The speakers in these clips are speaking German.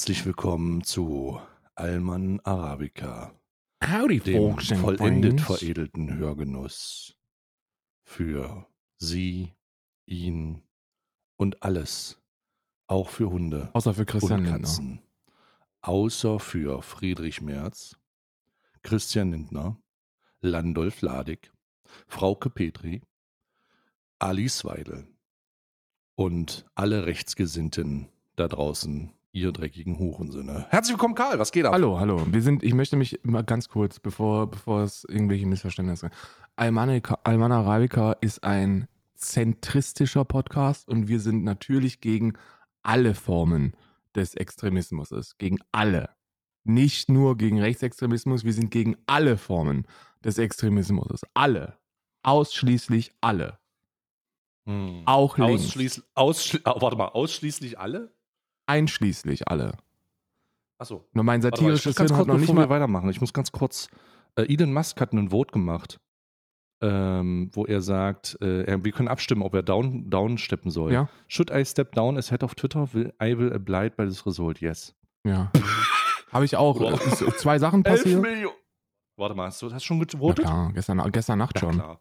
Herzlich willkommen zu Alman Arabica, Howdy, dem vollendet veredelten Hörgenuss für Sie, ihn und alles, auch für Hunde Außer für Christian und Lindner. Katzen, außer für Friedrich Merz, Christian Lindner, Landolf Ladig, Frauke Petri, Alice Weidel und alle Rechtsgesinnten da draußen, ihr dreckigen Hurensöhne. Herzlich willkommen, Karl, was geht ab? Hallo, hallo. Wir sind, ich möchte mich mal ganz kurz, bevor, bevor es irgendwelche Missverständnisse gibt. Almanica, Alman Arabica ist ein zentristischer Podcast und wir sind natürlich gegen alle Formen des Extremismus. Gegen alle. Nicht nur gegen Rechtsextremismus, wir sind gegen alle Formen des Extremismus. Alle. Ausschließlich alle. Hm. Auch links. Ausschließlich, ausschli oh, warte mal, ausschließlich alle? Einschließlich alle. Achso. Nur mein Warte mal, ich satirisches muss ganz kurz, noch nicht mal. weitermachen, ich muss ganz kurz, äh, Elon Musk hat einen Vote gemacht, ähm, wo er sagt, äh, wir können abstimmen, ob er down, down steppen soll. Ja. Should I step down as head of Twitter? Will, I will abide by this result, yes. Ja. Habe ich auch. Wow. Zwei Sachen passiert. Warte mal, hast du hast du schon Na gewotet? klar, gestern, gestern Nacht Ja, schon. klar.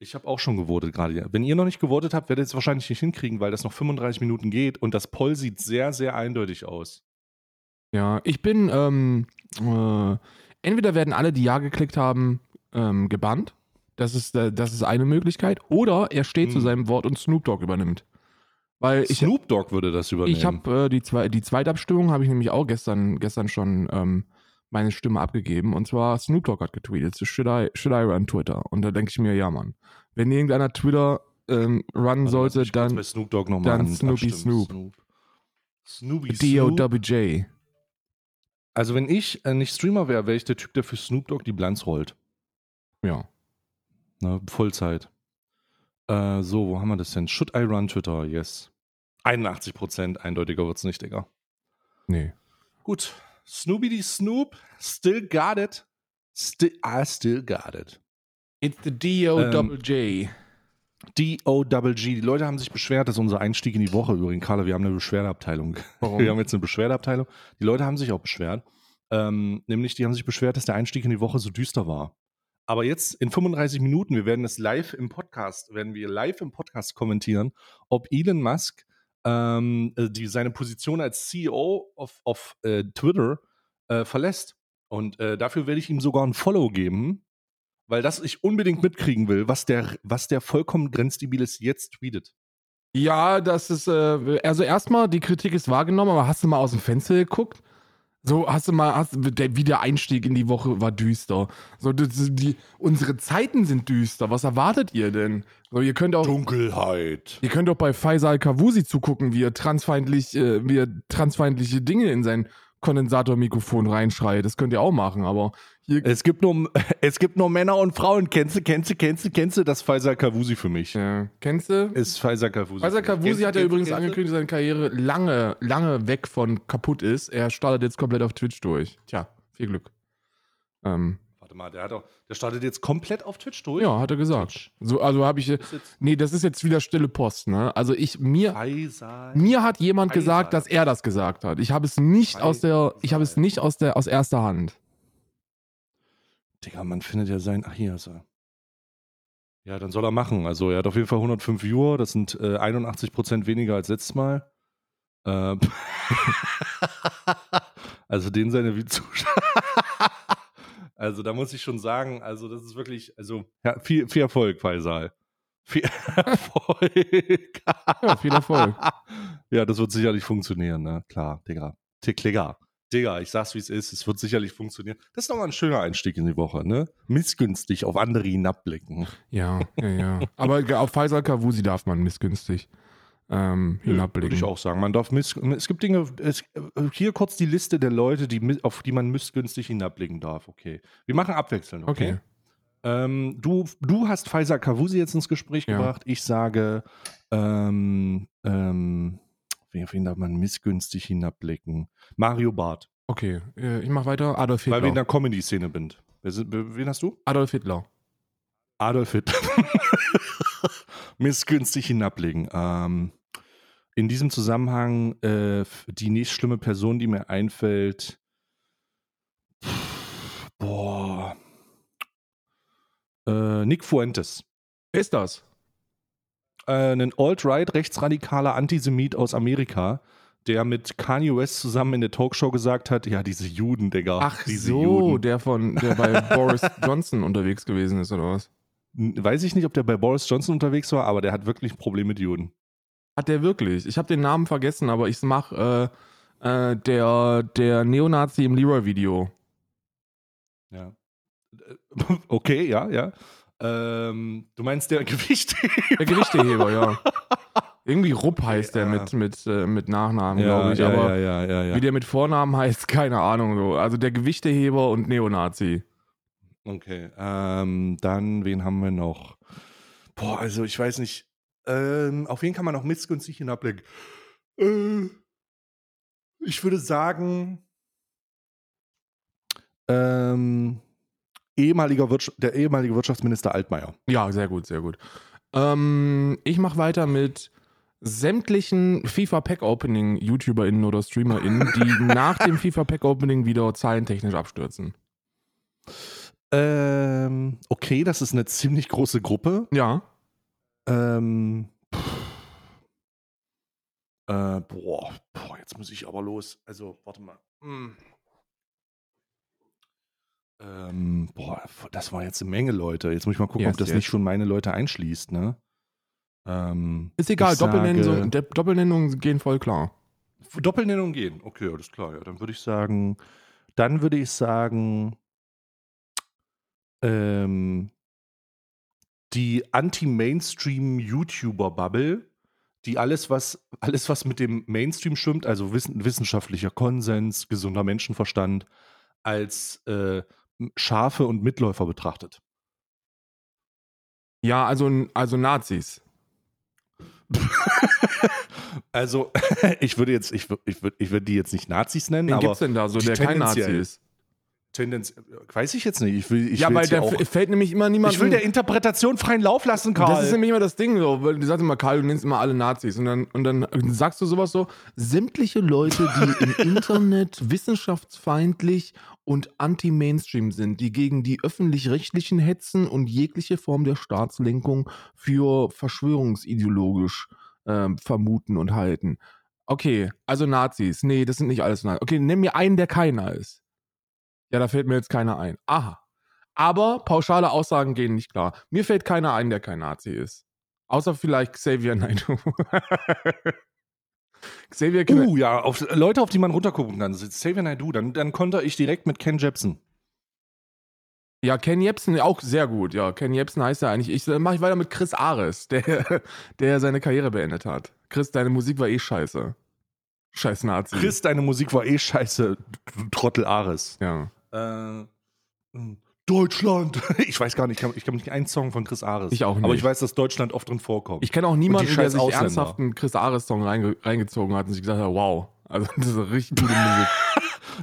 Ich habe auch schon gewotet gerade. Wenn ihr noch nicht gewotet habt, werdet ihr es wahrscheinlich nicht hinkriegen, weil das noch 35 Minuten geht und das Poll sieht sehr, sehr eindeutig aus. Ja, ich bin, ähm, äh, entweder werden alle, die Ja geklickt haben, ähm, gebannt. Das ist, äh, das ist eine Möglichkeit. Oder er steht zu Hm. seinem Wort und Snoop Dogg übernimmt. Weil ich, Snoop Dogg würde das übernehmen. ich habe äh, die, zwei, die Zweitabstimmung, habe ich nämlich auch gestern, gestern schon ähm, meine Stimme abgegeben. Und zwar Snoop Dogg hat getweetet, so should I, should I run Twitter? Und da denke ich mir, ja Mann, wenn irgendeiner Twitter ähm, runnen lass sollte, dann bei Snoop Dogg nochmal dann Snoopy Snoop. Snoop. Snoopy Snoop. D-O-W-J. Also wenn ich äh, nicht Streamer wäre, wäre ich der Typ, der für Snoop Dogg die Bilanz rollt. Ja. Ne? Vollzeit. Äh, so, wo haben wir das denn? Should I run Twitter? Yes. 81 Prozent. Eindeutiger wird's nicht, Digga. Nee. Gut. Snoopy die Snoop. Still got it. Still, I still got it. It's the D-O-W-J. D-O-Double-G. Die Leute haben sich beschwert, das ist unser Einstieg in die Woche übrigens. Carla, wir haben eine Beschwerdeabteilung. Warum? Wir haben jetzt eine Beschwerdeabteilung. Die Leute haben sich auch beschwert. Ähm, nämlich, die haben sich beschwert, dass der Einstieg in die Woche so düster war. Aber jetzt in 35 Minuten, wir werden das live im Podcast, werden wir live im Podcast kommentieren, ob Elon Musk ähm, äh, die, seine Position als CEO of, of äh, Twitter äh, verlässt. Und äh, dafür werde ich ihm sogar ein Follow geben, weil das ich unbedingt mitkriegen will, was der, was der vollkommen grenzdebiles jetzt tweetet. Ja, das ist, äh, also erstmal, die Kritik ist wahrgenommen, aber hast du mal aus dem Fenster geguckt? So, hast du mal, hast, der, wie der Einstieg in die Woche war düster. So, das, die, unsere Zeiten sind düster. Was erwartet ihr denn? So, ihr könnt auch, Dunkelheit. ihr könnt auch bei Faisal Kavusi zugucken, wie er transfeindlich, äh, wie er transfeindliche Dinge in sein Kondensatormikrofon reinschreit. Das könnt ihr auch machen, aber hier, Es gibt nur, es gibt nur Männer und Frauen. Kennst du, kennst du, kennst du, kennst du das Pfizer Kavusi für mich? äh, kennst du? Ist Pfizer Kavusi. Mich. Kavusi hat ja übrigens angekündigt, dass seine Karriere lange, lange weg von kaputt ist. Er startet jetzt komplett auf Twitch durch. Tja, viel Glück. Ähm, mal, der, hat doch, der startet jetzt komplett auf Twitch durch. ja, hat er gesagt. Twitch. So, also habe ich. Nee, das ist jetzt wieder stille Post, ne? Also ich, mir, Pfizer. mir hat jemand Faisal. gesagt, dass er das gesagt hat. Ich habe es nicht Faisal. aus der, ich habe es nicht aus der, aus erster Hand. Digga, man findet ja sein. Ach, hier ist er. Ja, dann soll er machen. Also, er hat auf jeden Fall 105 Viewer. Das sind äh, 81 Prozent weniger als letztes Mal. Ähm also, den seine wie Zuschauer. also, da muss ich schon sagen, also, das ist wirklich, also, ja, viel, viel Erfolg, Faisal. Viel Erfolg. Ja, viel Erfolg. ja, das wird sicherlich funktionieren, ne? Klar, Digga. Digga. Digga, ich sag's wie es ist, es wird sicherlich funktionieren. Das ist nochmal ein schöner Einstieg in die Woche, ne? Missgünstig auf andere hinabblicken. Ja, ja, ja. Aber auf Faisal Kavusi darf man missgünstig ähm, Würde hinabblicken. ich auch sagen. Man darf miss es gibt Dinge, es, hier kurz die Liste der Leute, die, auf die man missgünstig hinabblicken darf. Okay. Wir machen abwechselnd, okay? Okay. Ähm, du, du hast Pfizer Kavusi jetzt ins Gespräch Ja. gebracht. Ich sage, ähm, ähm, wen, wen darf man missgünstig hinabblicken? Mario Barth. Okay, äh, ich mach weiter. Adolf Weil wir in Hitler. der Comedy-Szene sind- Wen hast du? Adolf Hitler. Adolf Hitler. Missgünstig hinablegen. Ähm, in diesem Zusammenhang äh, die nächst schlimme Person, die mir einfällt. Boah. Äh, Nick Fuentes. Wer ist das? Äh, ein alt-right rechtsradikaler Antisemit aus Amerika, der mit Kanye West zusammen in der Talkshow gesagt hat, ja, diese Juden, Digga. Ach diese so, Juden. der von, der bei Boris Johnson unterwegs gewesen ist, oder was? Weiß ich nicht, ob der bei Boris Johnson unterwegs war, aber der hat wirklich ein Problem mit Juden. Hat der wirklich? Ich habe den Namen vergessen, aber ich mach äh, äh, der, der Neonazi im Leroy-Video. Ja. Okay, ja, ja. Ähm, du meinst der Gewicht? Der Gewichteheber, ja. Irgendwie Rupp heißt der mit, mit, äh, mit Nachnamen, ja, glaube ich. ja, aber ja, wie der mit Vornamen heißt, keine Ahnung. So. Also der Gewichteheber und Neonazi. Okay, ähm, dann, wen haben wir noch? Boah, also ich weiß nicht. Ähm, auf wen kann man noch missgünstig hinabblicken? Äh, ich würde sagen, ähm, ehemaliger der ehemalige Wirtschaftsminister Altmaier. Ja, sehr gut, sehr gut. Ähm, ich mache weiter mit sämtlichen FIFA Pack Opening YouTuberInnen oder StreamerInnen, die nach dem FIFA Pack Opening wieder zahlentechnisch abstürzen. Ähm, okay, das ist eine ziemlich große Gruppe. Ja. Ähm, äh, boah, boah, jetzt muss ich aber los. Also, warte mal. Hm. Ähm, boah, das war jetzt eine Menge Leute. Jetzt muss ich mal gucken, Yes, ob das yes. nicht schon meine Leute einschließt, ne? Ähm, Ist egal, ich Doppelnennung, sage- Doppelnennungen gehen voll klar. Doppelnennung gehen. Okay, alles klar. Ja, dann würde ich sagen, dann würde ich sagen, ähm, die Anti-Mainstream-YouTuber-Bubble, die alles, was, alles, was mit dem Mainstream stimmt, also wissen, wissenschaftlicher Konsens, gesunder Menschenverstand, als äh, Schafe und Mitläufer betrachtet. Ja, also, also Nazis. Also, ich würde jetzt, ich, ich würde ich würde die jetzt nicht Nazis nennen, Wen aber gibt's denn da so, der kein Nazi ist? Tendenz, weiß ich jetzt nicht. Ich will, ich ja, weil da fällt nämlich immer niemand. Ich will der Interpretation freien Lauf lassen, Karl. Das ist nämlich immer das Ding so, weil du sagst immer, Karl, du nennst immer alle Nazis und dann, und dann sagst du sowas so, sämtliche Leute, die im Internet wissenschaftsfeindlich und anti-Mainstream sind, die gegen die öffentlich-rechtlichen hetzen und jegliche Form der Staatslenkung für verschwörungsideologisch ähm, vermuten und halten. Okay, also Nazis. Nee, das sind nicht alles Nazis. Okay, nimm mir einen, der keiner ist. Ja, da fällt mir jetzt keiner ein. Aha. Aber pauschale Aussagen gehen nicht klar. Mir fällt keiner ein, der kein Nazi ist. Außer vielleicht Xavier Naidoo. Xavier Kna Uh, ja, auf, Leute, auf die man runtergucken kann. Xavier Naidoo, dann, dann konnte ich direkt mit Ken Jepsen. Ja, Ken Jebsen auch sehr gut. Ja, Ken Jebsen heißt ja eigentlich. Ich mache ich weiter mit Chris Ares, der, der seine Karriere beendet hat. Chris, deine Musik war eh scheiße. Scheiß Nazi. Chris, deine Musik war eh scheiße, du Trottel Ares. Ja. Äh, mh, Deutschland. Ich weiß gar nicht, ich kann, ich kann nicht einen Song von Chris Ares. Ich auch Aber nicht. ich weiß, dass Deutschland oft drin vorkommt. Ich kenne auch niemanden, der sich Ausländer. ernsthaft einen Chris Ares-Song reinge reingezogen hat und sich gesagt hat, wow. Also das ist eine richtig gute Musik.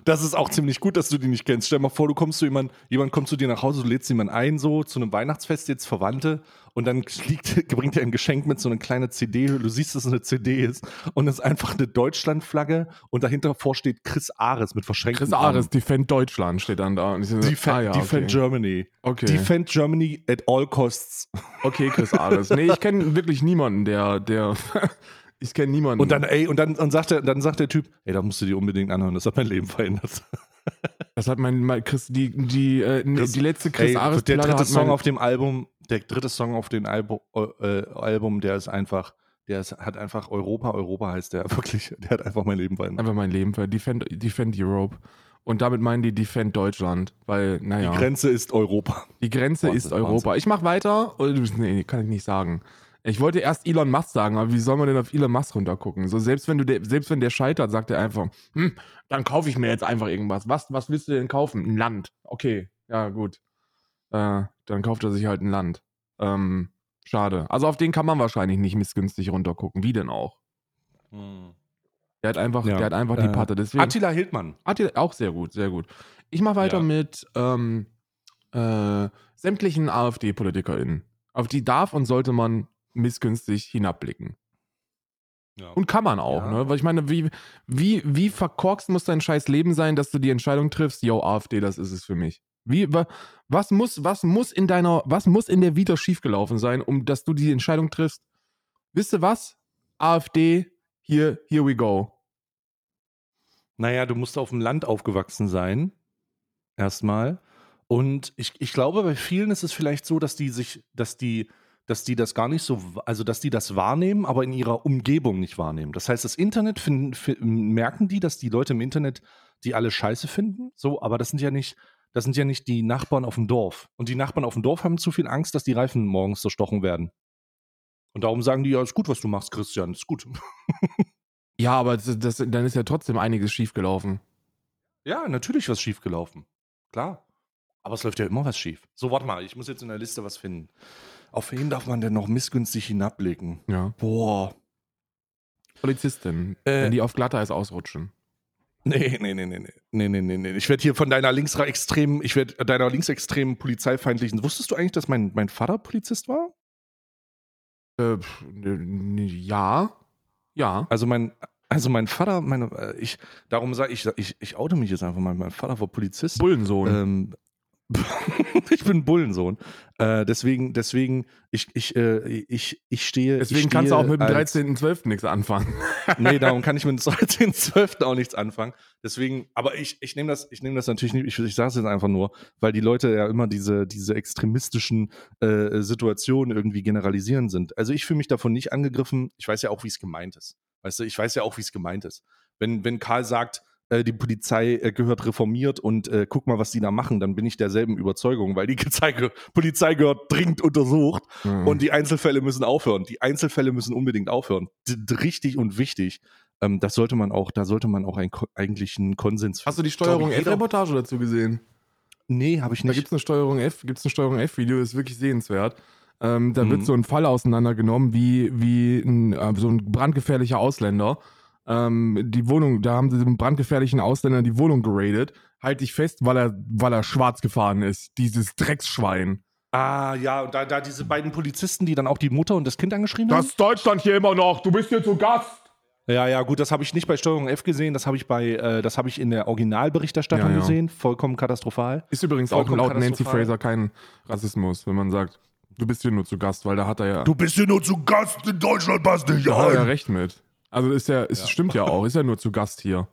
Das ist auch ziemlich gut, dass du die nicht kennst. Stell dir mal vor, du kommst zu jemand, jemand kommt zu dir nach Hause, du lädst jemanden ein, so zu einem Weihnachtsfest, jetzt Verwandte, und dann liegt, bringt er ein Geschenk mit so einer kleinen CD. Du siehst, dass es eine CD ist, und es ist einfach eine Deutschlandflagge und dahinter vor steht Chris Ares mit verschränkten Chris Armen. Ares, Defend Deutschland steht dann da. So, Defend, ah, ja, Defend okay. Germany. Okay. Defend Germany at all costs. Okay, Chris Ares. Nee, ich kenne wirklich niemanden, der, der, ich kenne niemanden. Und dann, ey, und dann, und sagt der, dann sagt der Typ, ey, da musst du dir unbedingt anhören, das hat mein Leben verändert. das hat mein, mein Chris, die, die, äh, Chris- die letzte Chris Ey, Ares der dritte Song auf dem Album, der dritte Song auf dem Albu, äh, Album, der ist einfach, der ist, hat einfach Europa, Europa heißt der wirklich, der hat einfach mein Leben verändert. einfach mein Leben für Defend, Defend Europe. Und damit meinen die Defend Deutschland, weil, naja, Die Grenze ist Europa. die Grenze Wahnsinn, ist Europa. Ich mach weiter. Nee, kann ich nicht sagen. Ich wollte erst Elon Musk sagen, aber wie soll man denn auf Elon Musk runtergucken? So, selbst wenn du der, selbst wenn der scheitert, sagt er einfach, hm, dann kaufe ich mir jetzt einfach irgendwas. Was, was willst du denn kaufen? Ein Land. Okay, ja, gut. Äh, dann kauft er sich halt ein Land. Ähm, schade. Also auf den kann man wahrscheinlich nicht missgünstig runtergucken. Wie denn auch? Der hat einfach, Ja, der hat einfach die äh, Patte. Deswegen, Attila Hildmann. Attila, auch sehr gut, sehr gut. Ich mache weiter Ja. mit ähm, äh, sämtlichen AfD-PolitikerInnen. Auf die darf und sollte man missgünstig hinabblicken. Ja. Und kann man auch, Ja. ne? Weil ich meine, wie, wie, wie verkorkst muss dein scheiß Leben sein, dass du die Entscheidung triffst, yo, AfD, das ist es für mich. Wie, wa, was muss, was muss in deiner, was muss in der Vita schiefgelaufen sein, um dass du die Entscheidung triffst? Wisst ihr was? AfD, hier, here we go. Naja, du musst auf dem Land aufgewachsen sein. Erstmal. Und ich, ich glaube, bei vielen ist es vielleicht so, dass die sich, dass die, dass die das gar nicht so, also dass die das wahrnehmen, aber in ihrer Umgebung nicht wahrnehmen. Das heißt, das Internet finden, fi- merken die, dass die Leute im Internet die alle scheiße finden, so, aber das sind ja nicht, das sind ja nicht die Nachbarn auf dem Dorf. Und die Nachbarn auf dem Dorf haben zu viel Angst, dass die Reifen morgens zerstochen werden. Und darum sagen die, ja, ist gut, was du machst, Christian, ist gut. Ja, aber das, das, dann ist ja trotzdem einiges schiefgelaufen. Ja, natürlich was schiefgelaufen. Klar. Aber es läuft ja immer was schief. So, warte mal, ich muss jetzt in der Liste was finden. Auf wen darf man denn noch missgünstig hinabblicken? Ja. Boah. Polizistin, Äh. wenn die auf Glatteis ausrutschen. Nee, nee, nee, nee, nee. Nee, nee, nee, nee. Ich werde hier von deiner linksextremen, ich werde deiner linksextremen polizeifeindlichen. Wusstest du eigentlich, dass mein, mein Vater Polizist war? Äh, ja. Ja. Also mein, also mein Vater, meine, äh, ich, darum sage ich, ich, ich oute mich jetzt einfach mal. Mein Vater war Polizist. Bullensohn. Ähm, ich bin Bullensohn. Äh, deswegen, deswegen, ich, ich, äh, ich, ich stehe. Deswegen ich kannst du stehe auch mit dem als- 13.12. nichts anfangen. Nee, darum kann ich mit dem 13.12. auch nichts anfangen. Deswegen, aber ich, ich nehme das, ich nehme das natürlich nicht, ich, ich sage es jetzt einfach nur, weil die Leute ja immer diese, diese extremistischen äh, Situationen irgendwie generalisieren sind. Also ich fühle mich davon nicht angegriffen. Ich weiß ja auch, wie es gemeint ist. Weißt du, ich weiß ja auch, wie es gemeint ist. Wenn, wenn Karl sagt, äh, die Polizei äh, gehört reformiert und äh, guck mal, was die da machen, dann bin ich derselben Überzeugung, weil die Polizei, Polizei gehört dringend untersucht Mhm. und die Einzelfälle müssen aufhören. Die Einzelfälle müssen unbedingt aufhören. D richtig und wichtig. Ähm, das sollte man auch, da sollte man auch ein, eigentlich einen Konsens Hast du die Steuerung F-Reportage dazu gesehen? Nee, habe ich Da nicht. gibt es eine Steuerung F, gibt's eine Steuerung F-Video, ist wirklich sehenswert. Ähm, da Mhm. wird so ein Fall auseinandergenommen, wie, wie ein, äh, so ein brandgefährlicher Ausländer. Ähm, die Wohnung, da haben sie dem brandgefährlichen Ausländer die Wohnung geradet. Halt dich fest, weil er, weil er schwarz gefahren ist. Dieses Drecksschwein. ah, ja, und da, da diese beiden Polizisten, die dann auch die Mutter und das Kind angeschrien haben. ist Deutschland hier immer noch. Du bist hier zu Gast. Ja, ja, gut, das habe ich nicht bei Steuerung F gesehen, das habe ich bei, äh, das habe ich in der Originalberichterstattung Ja, ja. gesehen. Vollkommen katastrophal. Ist übrigens auch Vollkommen laut Nancy. Fraser kein Rassismus, wenn man sagt, du bist hier nur zu Gast, weil da hat er ja, bist hier nur zu Gast, in Deutschland passt nicht da hat er ja recht mit. Also ist ja, es stimmt ja auch, ist ja nur zu Gast hier.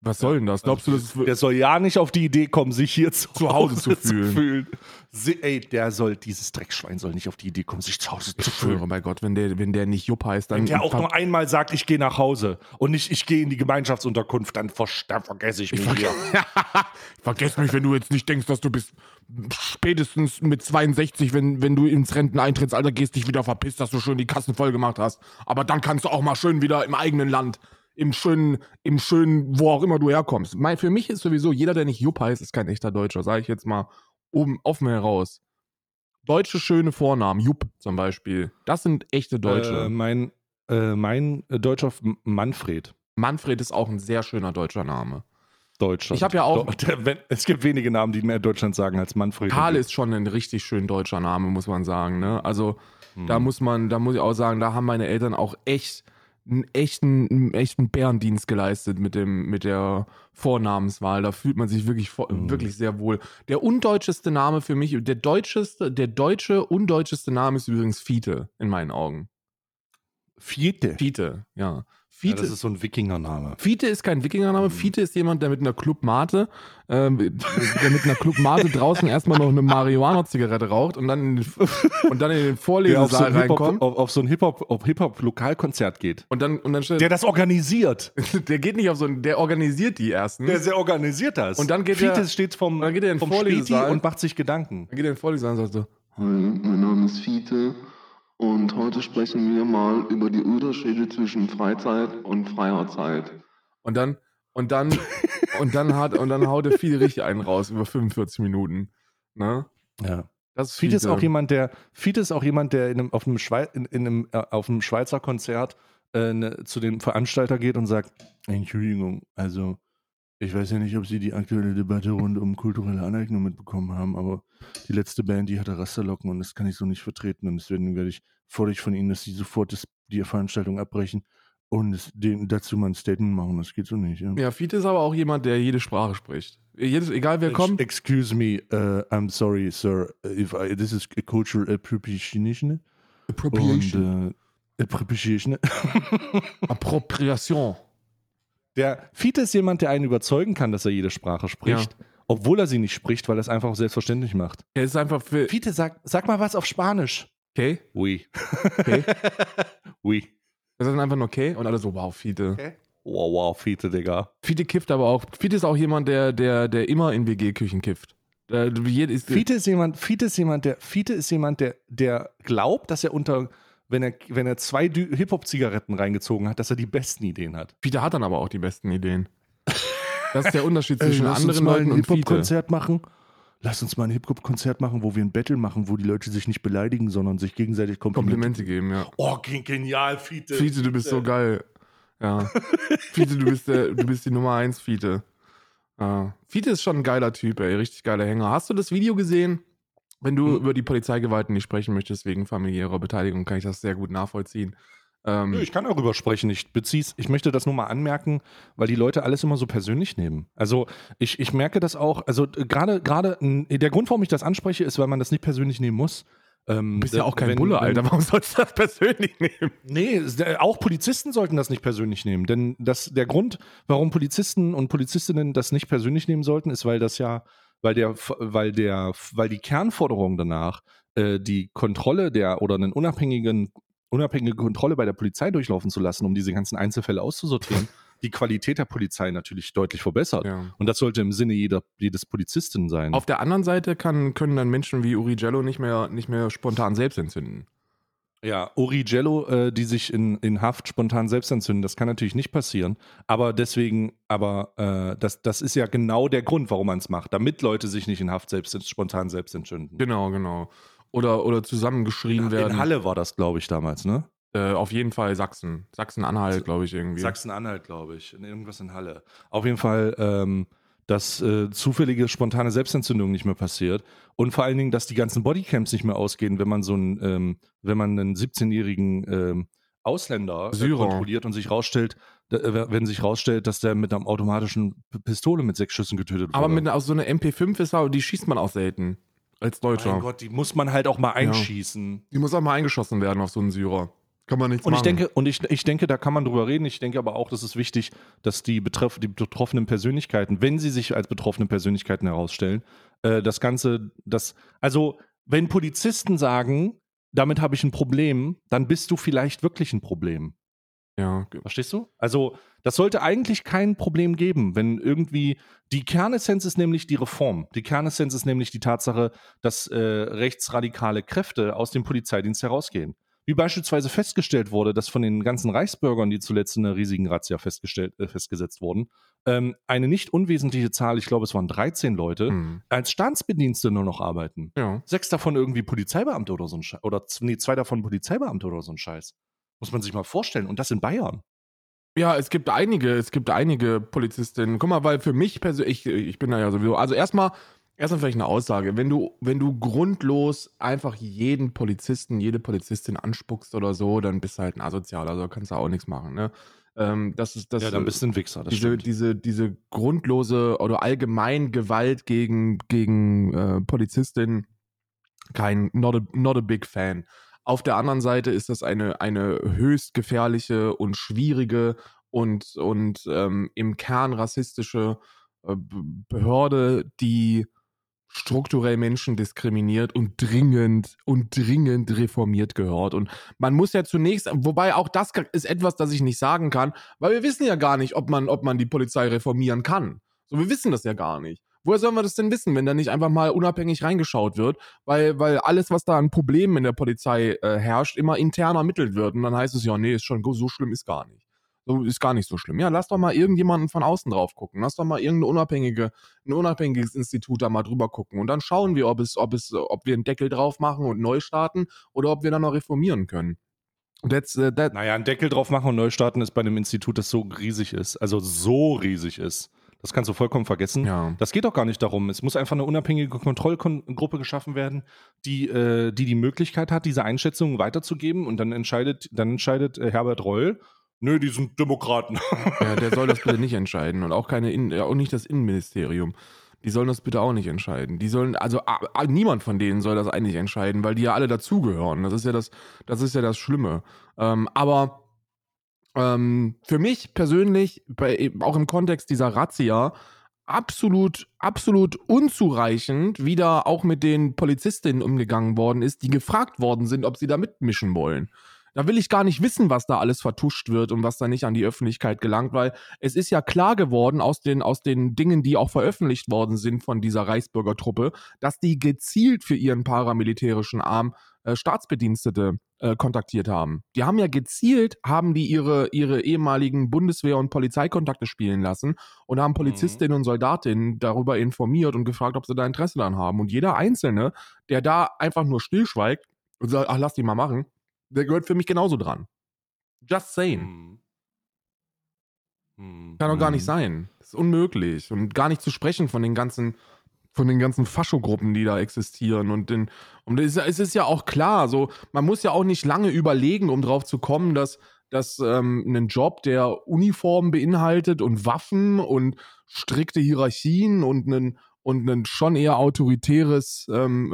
Was soll denn das? Glaubst du, das ist Der soll ja nicht auf die Idee kommen, sich hier zu, Zu Hause zu fühlen. Sie, ey, der soll, dieses Dreckschwein soll nicht auf die Idee kommen, sich zu Hause zu Ich schwöre fühlen. bei Gott, wenn der, wenn der nicht Jupp heißt, dann. Wenn der auch nur einmal sagt, ich gehe nach Hause und nicht, ich gehe in die Gemeinschaftsunterkunft, dann, ver dann vergesse ich mich hier. Vergiss mich, wenn du jetzt nicht denkst, dass du bis spätestens mit 62, wenn, wenn du ins Renteneintrittsalter gehst, dich wieder verpisst, dass du schön die Kassen voll gemacht hast. Aber dann kannst du auch mal schön wieder im eigenen Land, im schönen, im schönen, wo auch immer du herkommst. Mein, für mich ist sowieso, jeder, der nicht Jupp heißt, ist kein echter Deutscher, sage ich jetzt mal oben offen heraus. Deutsche schöne Vornamen, Jupp zum Beispiel, das sind echte Deutsche. Äh, mein äh, mein äh, deutscher Manfred. Manfred ist auch ein sehr schöner deutscher Name. Deutschland. Ich hab ja auch- es gibt wenige Namen, die mehr Deutschland sagen als Manfred. Karl ist schon ein richtig schön deutscher Name, muss man sagen. Ne? Also Hm. da muss man, da muss ich auch sagen, da haben meine Eltern auch echt einen echten, einen echten Bärendienst geleistet mit dem, mit der Vornamenswahl. Da fühlt man sich wirklich, Mhm. wirklich sehr wohl. Der undeutscheste Name für mich, der deutscheste, der deutsche undeutscheste Name ist übrigens Fiete in meinen Augen. Fiete. Fiete, ja. Ja, Fiete, das ist so ein Wikingername. Fiete ist kein Mhm. Wikingername. Fiete ist jemand, der mit einer Club Mate, ähm, der mit einer Club Mate draußen erstmal noch eine Marihuana-Zigarette raucht und dann in den, und dann in den Der auf so Vorlesesaal ein Hip-Hop- reinkommt. auf, auf so ein Hip-Hop-Lokalkonzert geht. Und dann, und dann stellt, Der das organisiert. der geht nicht auf so ein, der organisiert die ersten. Der, der organisiert das. Und dann geht Fiete er- steht vom, dann geht er in den Vorlesesaal. und macht sich Gedanken. dann geht er in den Vorlesesaal und sagt so, Hi, mein Name ist Fiete und heute sprechen wir mal über die Unterschiede zwischen Freizeit und freier Zeit. und dann, und dann, und dann hat, und dann haut der Fiete richtig einen raus über 45 Minuten. Ne? Ja. Das ist Fiete ist auch jemand, der Fiete ist auch jemand, der in einem, auf, einem Schwei in, in einem, äh, auf einem Schweizer Konzert äh, ne, zu dem Veranstalter geht und sagt: Entschuldigung, also ich weiß ja nicht, ob Sie die aktuelle Debatte rund um kulturelle Aneignung mitbekommen haben, aber die letzte Band, die hatte Rasterlocken und das kann ich so nicht vertreten und deswegen werde ich fordere ich von Ihnen, dass Sie sofort das, die Veranstaltung abbrechen und es- den, dazu mal ein Statement machen, das geht so nicht. Ja. Ja, Fiete ist aber auch jemand, der jede Sprache spricht. Jedes, egal wer kommt. Ex- Excuse me, uh, I'm sorry, sir, if I, this is a cultural appropriation. Und, äh, appropriation. Appropriation. Der Fiete ist jemand, der einen überzeugen kann, dass er jede Sprache spricht, obwohl er sie nicht spricht, weil er es einfach selbstverständlich macht. Er ist einfach für. Fiete, sag, sag mal was auf Spanisch. Okay, Oui. okay. oui. Ist dann einfach nur okay und alle so, wow, Fiete. Wow, wow, Fiete, Digga. Fiete kifft aber auch. Fiete ist auch jemand, der, der, der immer in WG-Küchen kifft. Äh, ist, Fiete ist jemand, Fiete ist jemand, der, Fiete ist jemand, der, der glaubt, dass er unter, wenn er, wenn er zwei Hip-Hop-Zigaretten reingezogen hat, dass er die besten Ideen hat. Fiete hat dann aber auch die besten Ideen. Das ist der Unterschied zwischen anderen Leuten und Fiete. Hip-Hop-Konzert machen. Lass uns mal ein Hip-Hop-Konzert machen, wo wir ein Battle machen, wo die Leute sich nicht beleidigen, sondern sich gegenseitig Komplimente geben, ja. Oh, ge- genial, Fiete. Fiete, du bist so geil. Ja. Fiete, du bist, der, du bist die Nummer eins, Fiete. Ja. Fiete ist schon ein geiler Typ, ey. Richtig geiler Hänger. Hast du das Video gesehen? Wenn du Hm. über die Polizeigewalten nicht sprechen möchtest, wegen familiärer Beteiligung, kann ich das sehr gut nachvollziehen. Ähm, Nö, ich kann darüber sprechen. Ich bezieh's, ich möchte das nur mal anmerken, weil die Leute alles immer so persönlich nehmen. Also ich, ich merke das auch, also äh, gerade, gerade, der Grund, warum ich das anspreche, ist, weil man das nicht persönlich nehmen muss. Ähm, du bist ja auch kein wenn- Bulle, Alter. Warum sollst du das persönlich nehmen? Nee, äh, auch Polizisten sollten das nicht persönlich nehmen. Denn das, der Grund, warum Polizisten und Polizistinnen das nicht persönlich nehmen sollten, ist, weil das ja, weil der, weil der, weil die Kernforderung danach, äh, die Kontrolle der oder einen unabhängigen, unabhängige Kontrolle bei der Polizei durchlaufen zu lassen, um diese ganzen Einzelfälle auszusortieren, die Qualität der Polizei natürlich deutlich verbessert. Ja. Und das sollte im Sinne jeder, jedes Polizisten sein. Auf der anderen Seite kann, können dann Menschen wie Uri Gello nicht mehr, nicht mehr spontan selbst entzünden. Ja, Uri Gello, äh, die sich in, in Haft spontan selbst entzünden, das kann natürlich nicht passieren. Aber deswegen, aber äh, das, das ist ja genau der Grund, warum man es macht, damit Leute sich nicht in Haft selbst spontan selbst entzünden. Genau, genau. Oder, oder zusammengeschrien werden. In Halle war das, glaube ich, damals, ne? Äh, auf jeden Fall Sachsen. Sachsen-Anhalt, glaube ich, irgendwie. Sachsen-Anhalt, glaube ich. In Irgendwas in Halle. Auf jeden Fall, ähm, dass äh, zufällige spontane Selbstentzündung nicht mehr passiert und vor allen Dingen, dass die ganzen Bodycams nicht mehr ausgehen, wenn man so einen, ähm, wenn man einen 17-jährigen ähm, Ausländer äh, Syrer. kontrolliert und sich rausstellt, äh, wenn sich rausstellt, dass der mit einer automatischen Pistole mit sechs Schüssen getötet wurde. Aber mit aus so einer MP5 ist aber, die schießt man auch selten. Als Deutscher. mein Gott, die muss man halt auch mal einschießen. Die muss auch mal eingeschossen werden auf so einen Syrer. Kann man nichts Und ich machen. denke, und ich, ich denke, da kann man drüber reden. Ich denke aber auch, das ist wichtig, dass die, betreff, die betroffenen Persönlichkeiten, wenn sie sich als betroffene Persönlichkeiten herausstellen, äh, das Ganze, das, also wenn Polizisten sagen, damit habe ich ein Problem, dann bist du vielleicht wirklich ein Problem. ja, Verstehst du? Also, das sollte eigentlich kein Problem geben, wenn irgendwie die Kernessenz ist nämlich die Reform. Die Kernessenz ist nämlich die Tatsache, dass äh, rechtsradikale Kräfte aus dem Polizeidienst herausgehen. Wie beispielsweise festgestellt wurde, dass von den ganzen Reichsbürgern, die zuletzt in einer riesigen Razzia festgestellt, äh, festgesetzt wurden, ähm, eine nicht unwesentliche Zahl, ich glaube, es waren 13 Leute, hm. als Staatsbedienste nur noch arbeiten. ja. Sechs davon irgendwie Polizeibeamte oder so ein Scheiß. Oder nee, zwei davon Polizeibeamte oder so ein Scheiß. Muss man sich mal vorstellen. Und das in Bayern. Ja, es gibt einige, es gibt einige Polizistinnen. Guck mal, weil für mich persönlich, ich, ich bin da ja sowieso, also erstmal, erstmal vielleicht eine Aussage. Wenn du, wenn du grundlos einfach jeden Polizisten, jede Polizistin anspuckst oder so, dann bist du halt ein Asozial, also kannst du auch nichts machen, ne? Ähm, das ist das. ja, dann bist du ein Wichser. Das diese, stimmt. diese, diese grundlose oder allgemein Gewalt gegen, gegen äh, Polizistinnen, kein, not a, not a big fan. Auf der anderen Seite ist das eine, eine höchst gefährliche und schwierige und, und ähm, im Kern rassistische äh, Behörde, die strukturell Menschen diskriminiert und dringend und dringend reformiert gehört. Und man muss ja zunächst, wobei auch das ist etwas, das ich nicht sagen kann, weil wir wissen ja gar nicht, ob man, ob man die Polizei reformieren kann. So, wir wissen das ja gar nicht. Woher sollen wir das denn wissen, wenn da nicht einfach mal unabhängig reingeschaut wird? Weil, weil alles, was da an Problemen in der Polizei äh, herrscht, immer intern ermittelt wird. Und dann heißt es ja, nee, ist schon so schlimm, ist gar nicht. So ist gar nicht so schlimm. Ja, lass doch mal irgendjemanden von außen drauf gucken. Lass doch mal irgendeine unabhängige, ein unabhängiges Institut da mal drüber gucken. Und dann schauen wir, ob es, ob es, ob wir einen Deckel drauf machen und neu starten oder ob wir dann noch reformieren können. That's, uh, that, Naja, einen Deckel drauf machen und neu starten ist bei einem Institut, das so riesig ist. Also so riesig ist. Das kannst du vollkommen vergessen. ja. Das geht doch gar nicht darum. Es muss einfach eine unabhängige Kontrollgruppe geschaffen werden, die, äh, die die Möglichkeit hat, diese Einschätzungen weiterzugeben. Und dann entscheidet, dann entscheidet äh, Herbert Reul, Nö, die sind Demokraten. Ja, der soll das bitte nicht entscheiden und auch keine In ja, auch nicht das Innenministerium. Die sollen das bitte auch nicht entscheiden. Die sollen, also niemand von denen soll das eigentlich entscheiden, weil die ja alle dazugehören. Das ist ja das, das ist ja das Schlimme. Ähm, aber ähm, für mich persönlich, bei, auch im Kontext dieser Razzia, absolut, absolut unzureichend, wie da auch mit den Polizistinnen umgegangen worden ist, die gefragt worden sind, ob sie da mitmischen wollen. Da will ich gar nicht wissen, was da alles vertuscht wird und was da nicht an die Öffentlichkeit gelangt, weil es ist ja klar geworden aus den, aus den Dingen, die auch veröffentlicht worden sind von dieser Reichsbürgertruppe, dass die gezielt für ihren paramilitärischen Arm äh, Staatsbedienstete äh, kontaktiert haben. Die haben ja gezielt, haben die ihre, ihre ehemaligen Bundeswehr- und Polizeikontakte spielen lassen und haben Polizistinnen mhm. und Soldatinnen darüber informiert und gefragt, ob sie da Interesse daran haben. Und jeder Einzelne, der da einfach nur stillschweigt und sagt, ach, lass die mal machen, der gehört für mich genauso dran. Just saying. Hm. Hm. Kann doch gar nicht hm. sein. Das ist unmöglich. Und gar nicht zu sprechen von den ganzen, von den ganzen Faschogruppen, die da existieren. Und, den, und es, ist ja auch klar, so, man muss ja auch nicht lange überlegen, um drauf zu kommen, dass, dass ähm, ein Job, der Uniformen beinhaltet und Waffen und strikte Hierarchien und einen und ein schon eher autoritäres, ähm,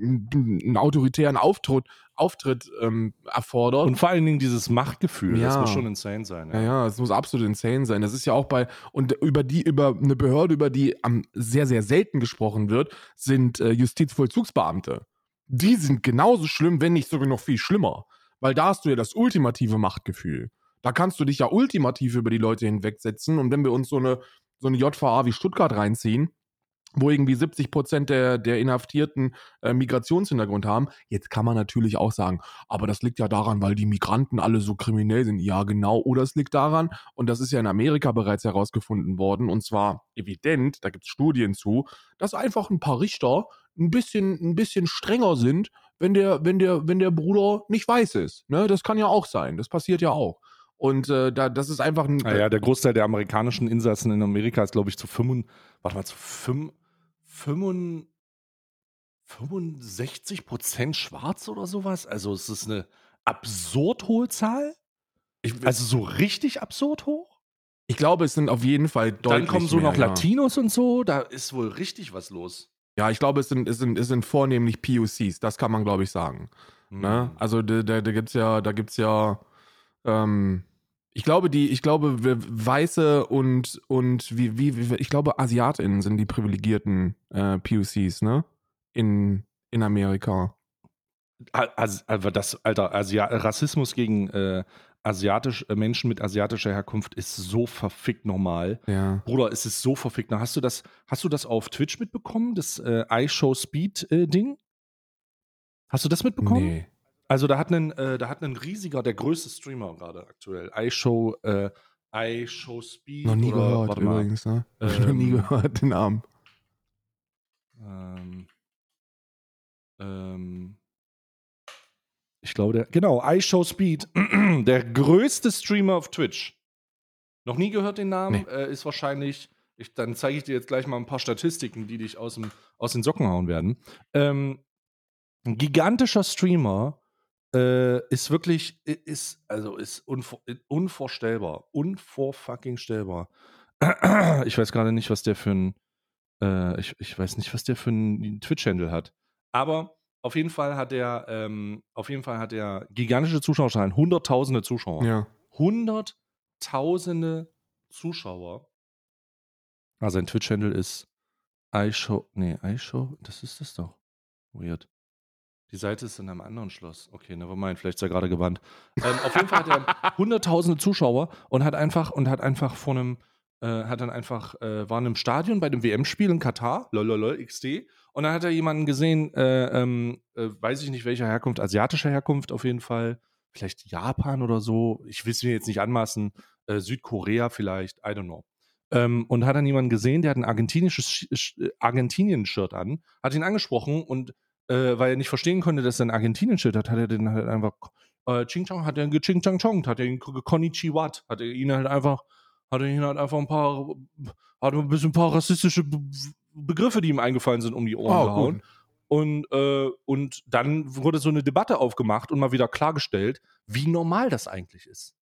ähm, einen autoritären Auftritt, Auftritt ähm, erfordert. Und vor allen Dingen dieses Machtgefühl, ja. das muss schon insane sein. Ja. ja, ja, es muss absolut insane sein. Das ist ja auch bei, und über die, über eine Behörde, über die am sehr, sehr selten gesprochen wird, sind äh, Justizvollzugsbeamte. Die sind genauso schlimm, wenn nicht sogar noch viel schlimmer. Weil da hast du ja das ultimative Machtgefühl. Da kannst du dich ja ultimativ über die Leute hinwegsetzen. Und wenn wir uns so eine, so eine JVA wie Stuttgart reinziehen, wo irgendwie 70 Prozent der, der Inhaftierten äh, Migrationshintergrund haben. Jetzt kann man natürlich auch sagen, aber das liegt ja daran, weil die Migranten alle so kriminell sind. Ja, genau. Oder es liegt daran, und das ist ja in Amerika bereits herausgefunden worden, und zwar evident, da gibt es Studien zu, dass einfach ein paar Richter ein bisschen, ein bisschen strenger sind, wenn der, wenn der, wenn der Bruder nicht weiß ist. Ne? Das kann ja auch sein. Das passiert ja auch. Und äh, da, das ist einfach ein. Naja, der Großteil der amerikanischen Insassen in Amerika ist, glaube ich, zu 5, warte mal, zu 5, 65 Prozent schwarz oder sowas. Also es ist eine absurd hohe Zahl. Ich, also so richtig absurd hoch. Ich glaube, es sind auf jeden Fall deutlich Dann kommen so mehr, noch Latinos ja. und so. Da ist wohl richtig was los. Ja, ich glaube, es sind, es sind, es sind vornehmlich POCs. Das kann man, glaube ich, sagen. Mhm. Ne? Hm. Also da, da, da gibt es ja, da gibt's ja ähm, ich glaube, die, ich glaube, Weiße und, und wie, wie, wie ich glaube, AsiatInnen sind die privilegierten äh, POCs, ne? In, in Amerika. Also das, Alter, Asia Rassismus gegen äh, asiatisch, äh, Menschen mit asiatischer Herkunft ist so verfickt normal. Ja. Bruder, es ist so verfickt. Na, hast du das, hast du das auf Twitch mitbekommen, das äh, iShow Speed äh? Hast du das mitbekommen? Nee. Also da hat ein, äh, da hat ein riesiger, der größte Streamer gerade aktuell, iShow, äh, iShow Speed. Noch nie oder, gehört übrigens, ne? Ähm, noch nie gehört, den Namen. Ähm, ähm, ich glaube, der, genau, iShow Speed, der größte Streamer auf Twitch. Noch nie gehört den Namen, nee. äh, ist wahrscheinlich, ich, dann zeige ich dir jetzt gleich mal ein paar Statistiken, die dich aus, dem, aus den Socken hauen werden. Ähm, ein gigantischer Streamer, äh, ist wirklich, ist, also ist unvor, unvorstellbar. Unvorfucking stellbar. Ich weiß gerade nicht, was der für ein, äh, ich, ich weiß nicht, was der für ein Twitch-Handle hat. Aber auf jeden Fall hat er, ähm, auf jeden Fall hat er gigantische Zuschauerzahlen, hunderttausende Zuschauer. Ja. Hunderttausende Zuschauer. Ah, sein Twitch-Handle ist iShow, nee, iShow, das ist das doch. Weird. Die Seite ist in einem anderen Schloss. Okay, nevermind, vielleicht ist er gerade gewandt. Ähm, auf jeden Fall hat er hunderttausende Zuschauer und hat einfach und hat einfach vor einem, äh, hat dann einfach, äh, war in einem Stadion bei dem WM-Spiel in Katar, lololol, XD, und dann hat er jemanden gesehen, äh, ähm, äh, weiß ich nicht welcher Herkunft, asiatischer Herkunft auf jeden Fall, vielleicht Japan oder so, ich will es mir jetzt nicht anmaßen, äh, Südkorea vielleicht, I don't know. Ähm, und hat dann jemanden gesehen, der hat ein argentinisches Argentinien-Shirt an, hat ihn angesprochen und äh, weil er nicht verstehen konnte, dass er ein Argentinien-Schild hat, hat er den halt einfach äh, Ching Chong, hat er Ching Chang Chong, hat er ihn Konnichiwat, hat er ihn halt einfach, hat er ihn halt einfach ein paar, hat ein bisschen ein paar rassistische Be Begriffe, die ihm eingefallen sind, um die Ohren oh, gehauen. Gut. Und, äh, und dann wurde so eine Debatte aufgemacht und mal wieder klargestellt, wie normal das eigentlich ist.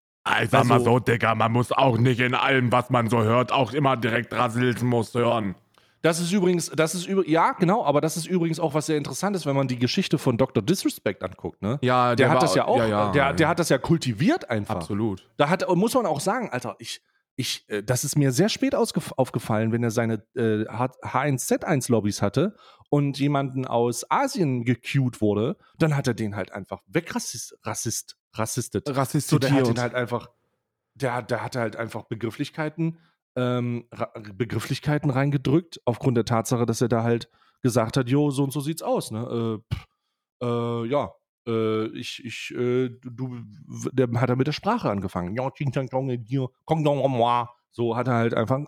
Ich sag mal Also- so, Digga, man muss auch nicht in allem, was man so hört, auch immer direkt Rassismus hören. Das ist übrigens, das ist über, ja, genau, aber das ist übrigens auch was sehr Interessantes, wenn man die Geschichte von Dr. Disrespect anguckt, ne? Ja, der, der hat war- das ja auch, ja, ja, der, ja. der hat das ja kultiviert einfach. Absolut. Da hat, muss man auch sagen, Alter, ich, ich, äh, das ist mir sehr spät aufgefallen, wenn er seine äh, H- H1Z1-Lobbys hatte und jemanden aus Asien gecued wurde, dann hat er den halt einfach wegrassist, rassist, rassistet. So, der hat ihn halt einfach, der, der hatte halt einfach Begrifflichkeiten, ähm, Begrifflichkeiten reingedrückt, aufgrund der Tatsache, dass er da halt gesagt hat, jo, so und so sieht's aus, ne? Äh, pff, äh, ja, äh, ich, ich, äh, du, der hat er mit der Sprache angefangen. So hat er halt einfach,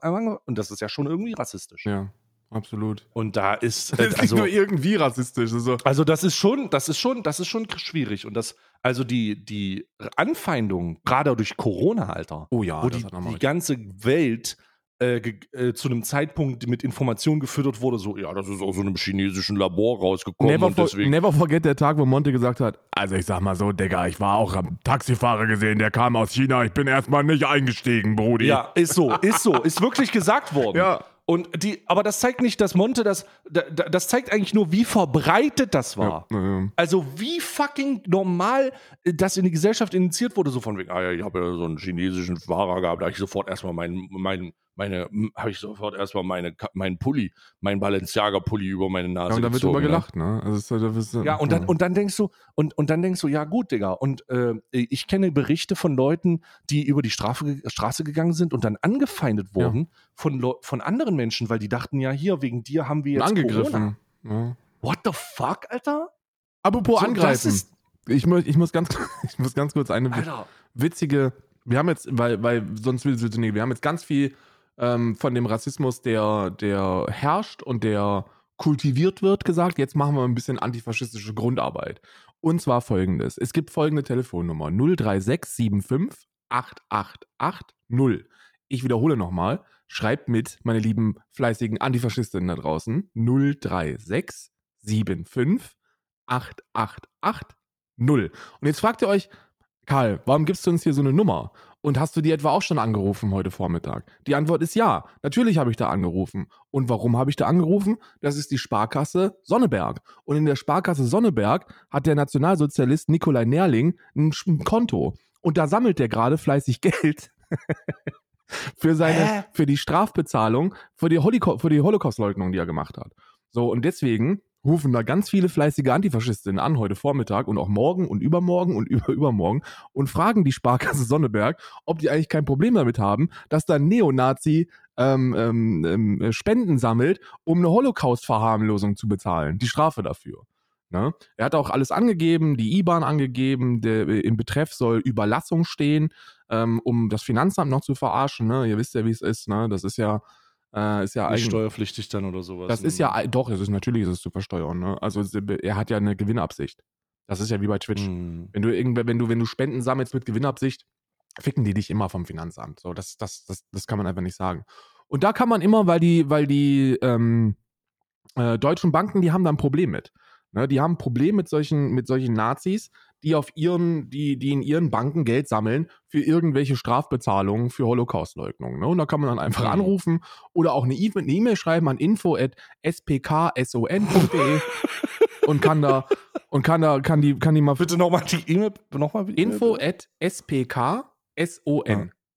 und das ist ja schon irgendwie rassistisch. ja, absolut. Und da ist, Das äh, ist also, nur irgendwie rassistisch. Also, also das ist schon, das ist schon, das ist schon schwierig. Und das, also die, die Anfeindung, gerade durch Corona, Alter, oh ja, wo das die, die ganze Welt äh, ge- äh, zu einem Zeitpunkt mit Informationen gefüttert wurde, so, ja, das ist aus so einem chinesischen Labor rausgekommen Never, for, never forget der Tag, wo Monte gesagt hat, also ich sag mal so, Digga, ich war auch am Taxifahrer gesehen, der kam aus China, ich bin erstmal nicht eingestiegen, Brudi. Ja, ist so, ist so, ist wirklich gesagt worden. Ja. Und die, aber das zeigt nicht, dass Monte das, da- da- das zeigt eigentlich nur, wie verbreitet das war. Ja, ja. Also wie fucking normal äh, das in die Gesellschaft initiiert wurde, so von wegen, ah ja, ich habe ja so einen chinesischen Fahrer gehabt, da habe ich sofort erstmal meinen, mein, meine, habe ich sofort erstmal meine, meinen Pulli, meinen Balenciaga-Pulli über meine Nase Ja, und da wird drüber ne? gelacht, ne? Also, ist halt- Ja, und dann, und dann denkst du, und, und dann denkst du, ja gut, Digga. Und äh, ich kenne Berichte von Leuten, die über die Strafe, Straße gegangen sind und dann angefeindet wurden von, Leu- von anderen Menschen, weil die dachten, ja, hier, wegen dir haben wir jetzt angegriffen. Ja. What the fuck, Alter? Apropos So, angreifen. ist, ich, muss, ich, muss ganz, ich muss ganz kurz eine Alter. witzige, wir haben jetzt, weil, weil sonst will es nicht, wir haben jetzt ganz viel ähm, von dem Rassismus, der, der herrscht und der kultiviert wird, gesagt. Jetzt machen wir ein bisschen antifaschistische Grundarbeit. Und zwar folgendes. Es gibt folgende Telefonnummer 03675 8880. Ich wiederhole nochmal. Schreibt mit, meine lieben fleißigen Antifaschistinnen da draußen. 03675 8880. Und jetzt fragt ihr euch, Karl, warum gibst du uns hier so eine Nummer? Und hast du die etwa auch schon angerufen heute Vormittag? Die Antwort ist ja. Natürlich habe ich da angerufen. Und warum habe ich da angerufen? Das ist die Sparkasse Sonneberg. Und in der Sparkasse Sonneberg hat der Nationalsozialist Nikolai Nerling ein Konto. Und da sammelt der gerade fleißig Geld für seine, Hä? für die Strafbezahlung, für die Holocaust-Leugnung, die er gemacht hat. So, und deswegen rufen da ganz viele fleißige Antifaschistinnen an heute Vormittag und auch morgen und übermorgen und über übermorgen und fragen die Sparkasse Sonneberg, ob die eigentlich kein Problem damit haben, dass da ein Neonazi ähm, ähm, ähm, Spenden sammelt, um eine Holocaust-Verharmlosung zu bezahlen, die Strafe dafür. Ne? Er hat auch alles angegeben, die IBAN angegeben, der, äh, im Betreff soll Überlassung stehen, ähm, um das Finanzamt noch zu verarschen. Ne? Ihr wisst ja, wie es ist. Ne? Das ist ja, äh, ist ja Nicht eigentlich. steuerpflichtig dann oder sowas. Das ist ja, doch, es ist natürlich ist es zu versteuern. Ne? Also er hat ja eine Gewinnabsicht. Das ist ja wie bei Twitch. Hm. Wenn du wenn du, wenn du Spenden sammelst mit Gewinnabsicht, ficken die dich immer vom Finanzamt. So, das, das, das, das kann man einfach nicht sagen. Und da kann man immer, weil die, weil die ähm, äh, deutschen Banken, die haben da ein Problem mit. Ne, die haben ein Problem mit solchen, mit solchen Nazis, die auf ihren, die, die in ihren Banken Geld sammeln für irgendwelche Strafbezahlungen für Holocaustleugnung. Ne? Und da kann man dann einfach Mhm. anrufen oder auch eine E- E-Mail schreiben an info.spkson.de und kann da und kann da kann die kann die mal Bitte nochmal die E-Mail. Nochmal die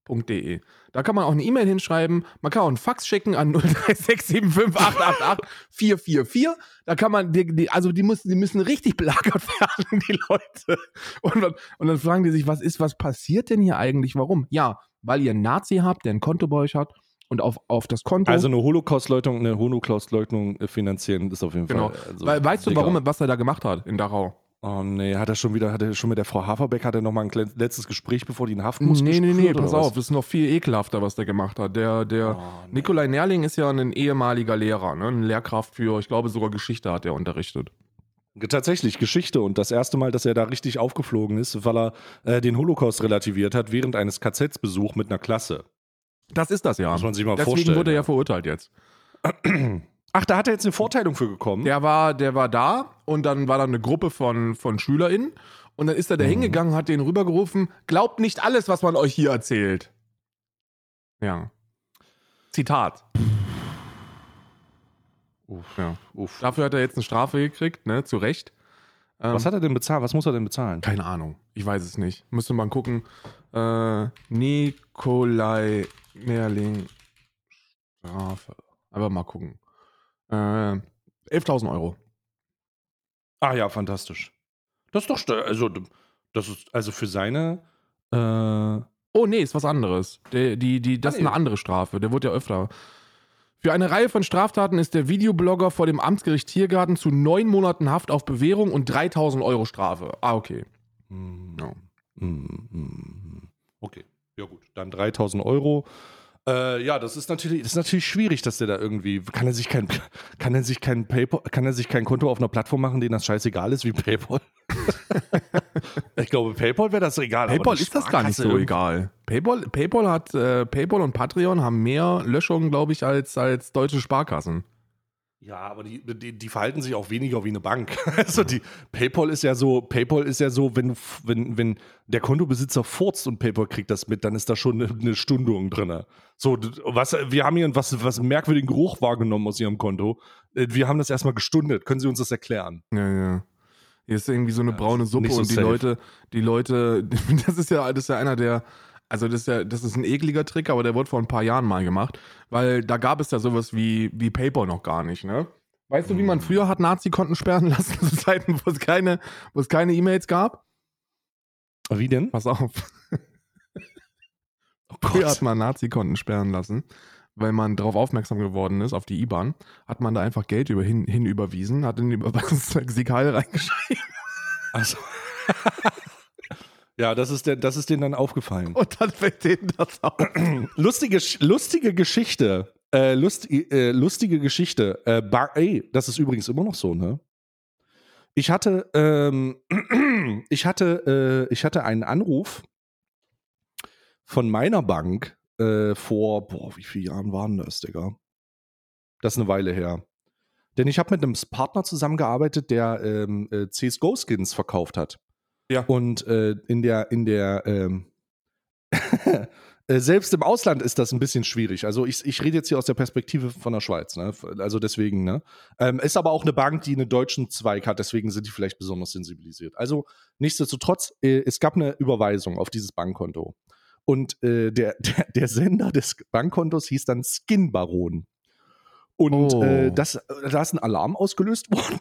Spkson.de. Da kann man auch eine E-Mail hinschreiben. Man kann auch einen Fax schicken an 03675888444. Da kann man, die, die, also die, muss, die müssen richtig belagert werden, die Leute. Und, dann- und dann fragen die sich, was ist, was passiert denn hier eigentlich? Warum? Ja, weil ihr einen Nazi habt, der ein Konto bei euch hat und auf, auf das Konto. Also eine Holocaust-Leugnung, eine Holocaust-Leugnung finanzieren ist auf jeden Genau. Fall. Also, weißt du, warum, was er da gemacht hat in Dachau? Oh nee, hat er schon wieder, hat er schon mit der Frau Haferbeck, hat er nochmal ein letztes Gespräch, bevor die in Haft muss? Nee, nee, nee, pass was? auf, das ist noch viel ekelhafter, was der gemacht hat. Der, der Oh, nee. Nikolai Nerling ist ja ein ehemaliger Lehrer, ne? eine Lehrkraft für, ich glaube, sogar Geschichte hat er unterrichtet. Tatsächlich, Geschichte. Und das erste Mal, dass er da richtig aufgeflogen ist, weil er äh, den Holocaust relativiert hat, während eines KZ-Besuchs mit einer Klasse. Das ist das ja. Muss man sich mal Deswegen vorstellen. wurde er ja verurteilt jetzt. Ach, da hat er jetzt eine Vorteilung für gekommen. Der war, der war da und dann war da eine Gruppe von, von SchülerInnen Und dann ist er da Mhm. hingegangen, hat den rübergerufen, glaubt nicht alles, was man euch hier erzählt. Ja. Zitat. Uff, Ja. uff. Dafür hat er jetzt eine Strafe gekriegt, ne? Zu Recht. Ähm, Was hat er denn bezahlt? Was muss er denn bezahlen? Keine Ahnung. Ich weiß es nicht. Müsste man gucken. Äh, Nikolai Merling Strafe. Aber mal gucken. Äh, 11.000 Euro. Ah ja, fantastisch. Das ist doch, also, das ist, also für seine, äh, Oh, nee, ist was anderes. Der, die, die, das Ah, ist eine andere Strafe. Der wurde ja öfter. Für eine Reihe von Straftaten ist der Videoblogger vor dem Amtsgericht Tiergarten zu neun Monaten Haft auf Bewährung und 3000 Euro Strafe. Ah, okay. hm, Ja. hm, hm, okay, ja gut, dann 3000 Euro. Äh, ja, das ist natürlich, das ist natürlich schwierig, dass der da irgendwie, kann er sich kein, kann er sich kein PayPal, kann er sich kein Konto auf einer Plattform machen, denen das scheißegal ist wie PayPal? ich glaube, PayPal wäre das egal. PayPal ist das gar nicht so egal. PayPal, PayPal hat, äh, PayPal und Patreon haben mehr Löschungen, glaube ich, als, als deutsche Sparkassen. Ja, aber die, die, die verhalten sich auch weniger wie eine Bank. Also die PayPal ist ja so, PayPal ist ja so, wenn, wenn, wenn der Kontobesitzer furzt und PayPal kriegt das mit, dann ist da schon eine, Stundung drin. So, was, wir haben hier was, was einen merkwürdigen Geruch wahrgenommen aus ihrem Konto. Äh, Wir haben das erstmal gestundet. Können Sie uns das erklären? Ja, ja. Hier ist irgendwie so eine Ja, braune Suppe so und die safe. Leute, die Leute, das ist ja, das ist ja einer der, also das ist ja, das ist ein ekliger Trick, aber der wurde vor ein paar Jahren mal gemacht, weil da gab es ja sowas wie, wie PayPal noch gar nicht, ne? Weißt du, wie man Hm. früher hat Nazi-Konten sperren lassen, zu Zeiten, wo es keine, wo es keine E-Mails gab? Wie denn? Pass auf. Oh Früher hat man Nazi-Konten sperren lassen, weil man darauf aufmerksam geworden ist, auf die IBAN, hat man da einfach Geld über, hin, hin überwiesen, hat in die Überweisungslexical reingeschrieben Also. Ja, das ist, der, das ist denen dann aufgefallen. und dann fällt denen das auf. lustige, lustige Geschichte. Äh, lust, äh, lustige Geschichte. Äh, Bar ey, das ist übrigens immer noch so, ne? Ich hatte, ähm, ich hatte, äh, ich hatte einen Anruf von meiner Bank äh, vor, boah, wie viele Jahren waren das, Digga? Das ist eine Weile her. Denn ich habe mit einem Partner zusammengearbeitet, der ähm, äh, CSGO-Skins verkauft hat. Ja. Und äh, in der, in der, ähm, äh, selbst im Ausland ist das ein bisschen schwierig. Also ich, ich rede jetzt hier aus der Perspektive von der Schweiz, ne? Also deswegen, ne? Ähm, ist aber auch eine Bank, die einen deutschen Zweig hat, deswegen sind die vielleicht besonders sensibilisiert. Also nichtsdestotrotz, äh, es gab eine Überweisung auf dieses Bankkonto. Und äh, der, der, der Sender des Bankkontos hieß dann Skin Baron. Und Oh. äh, das, da ist ein Alarm ausgelöst worden.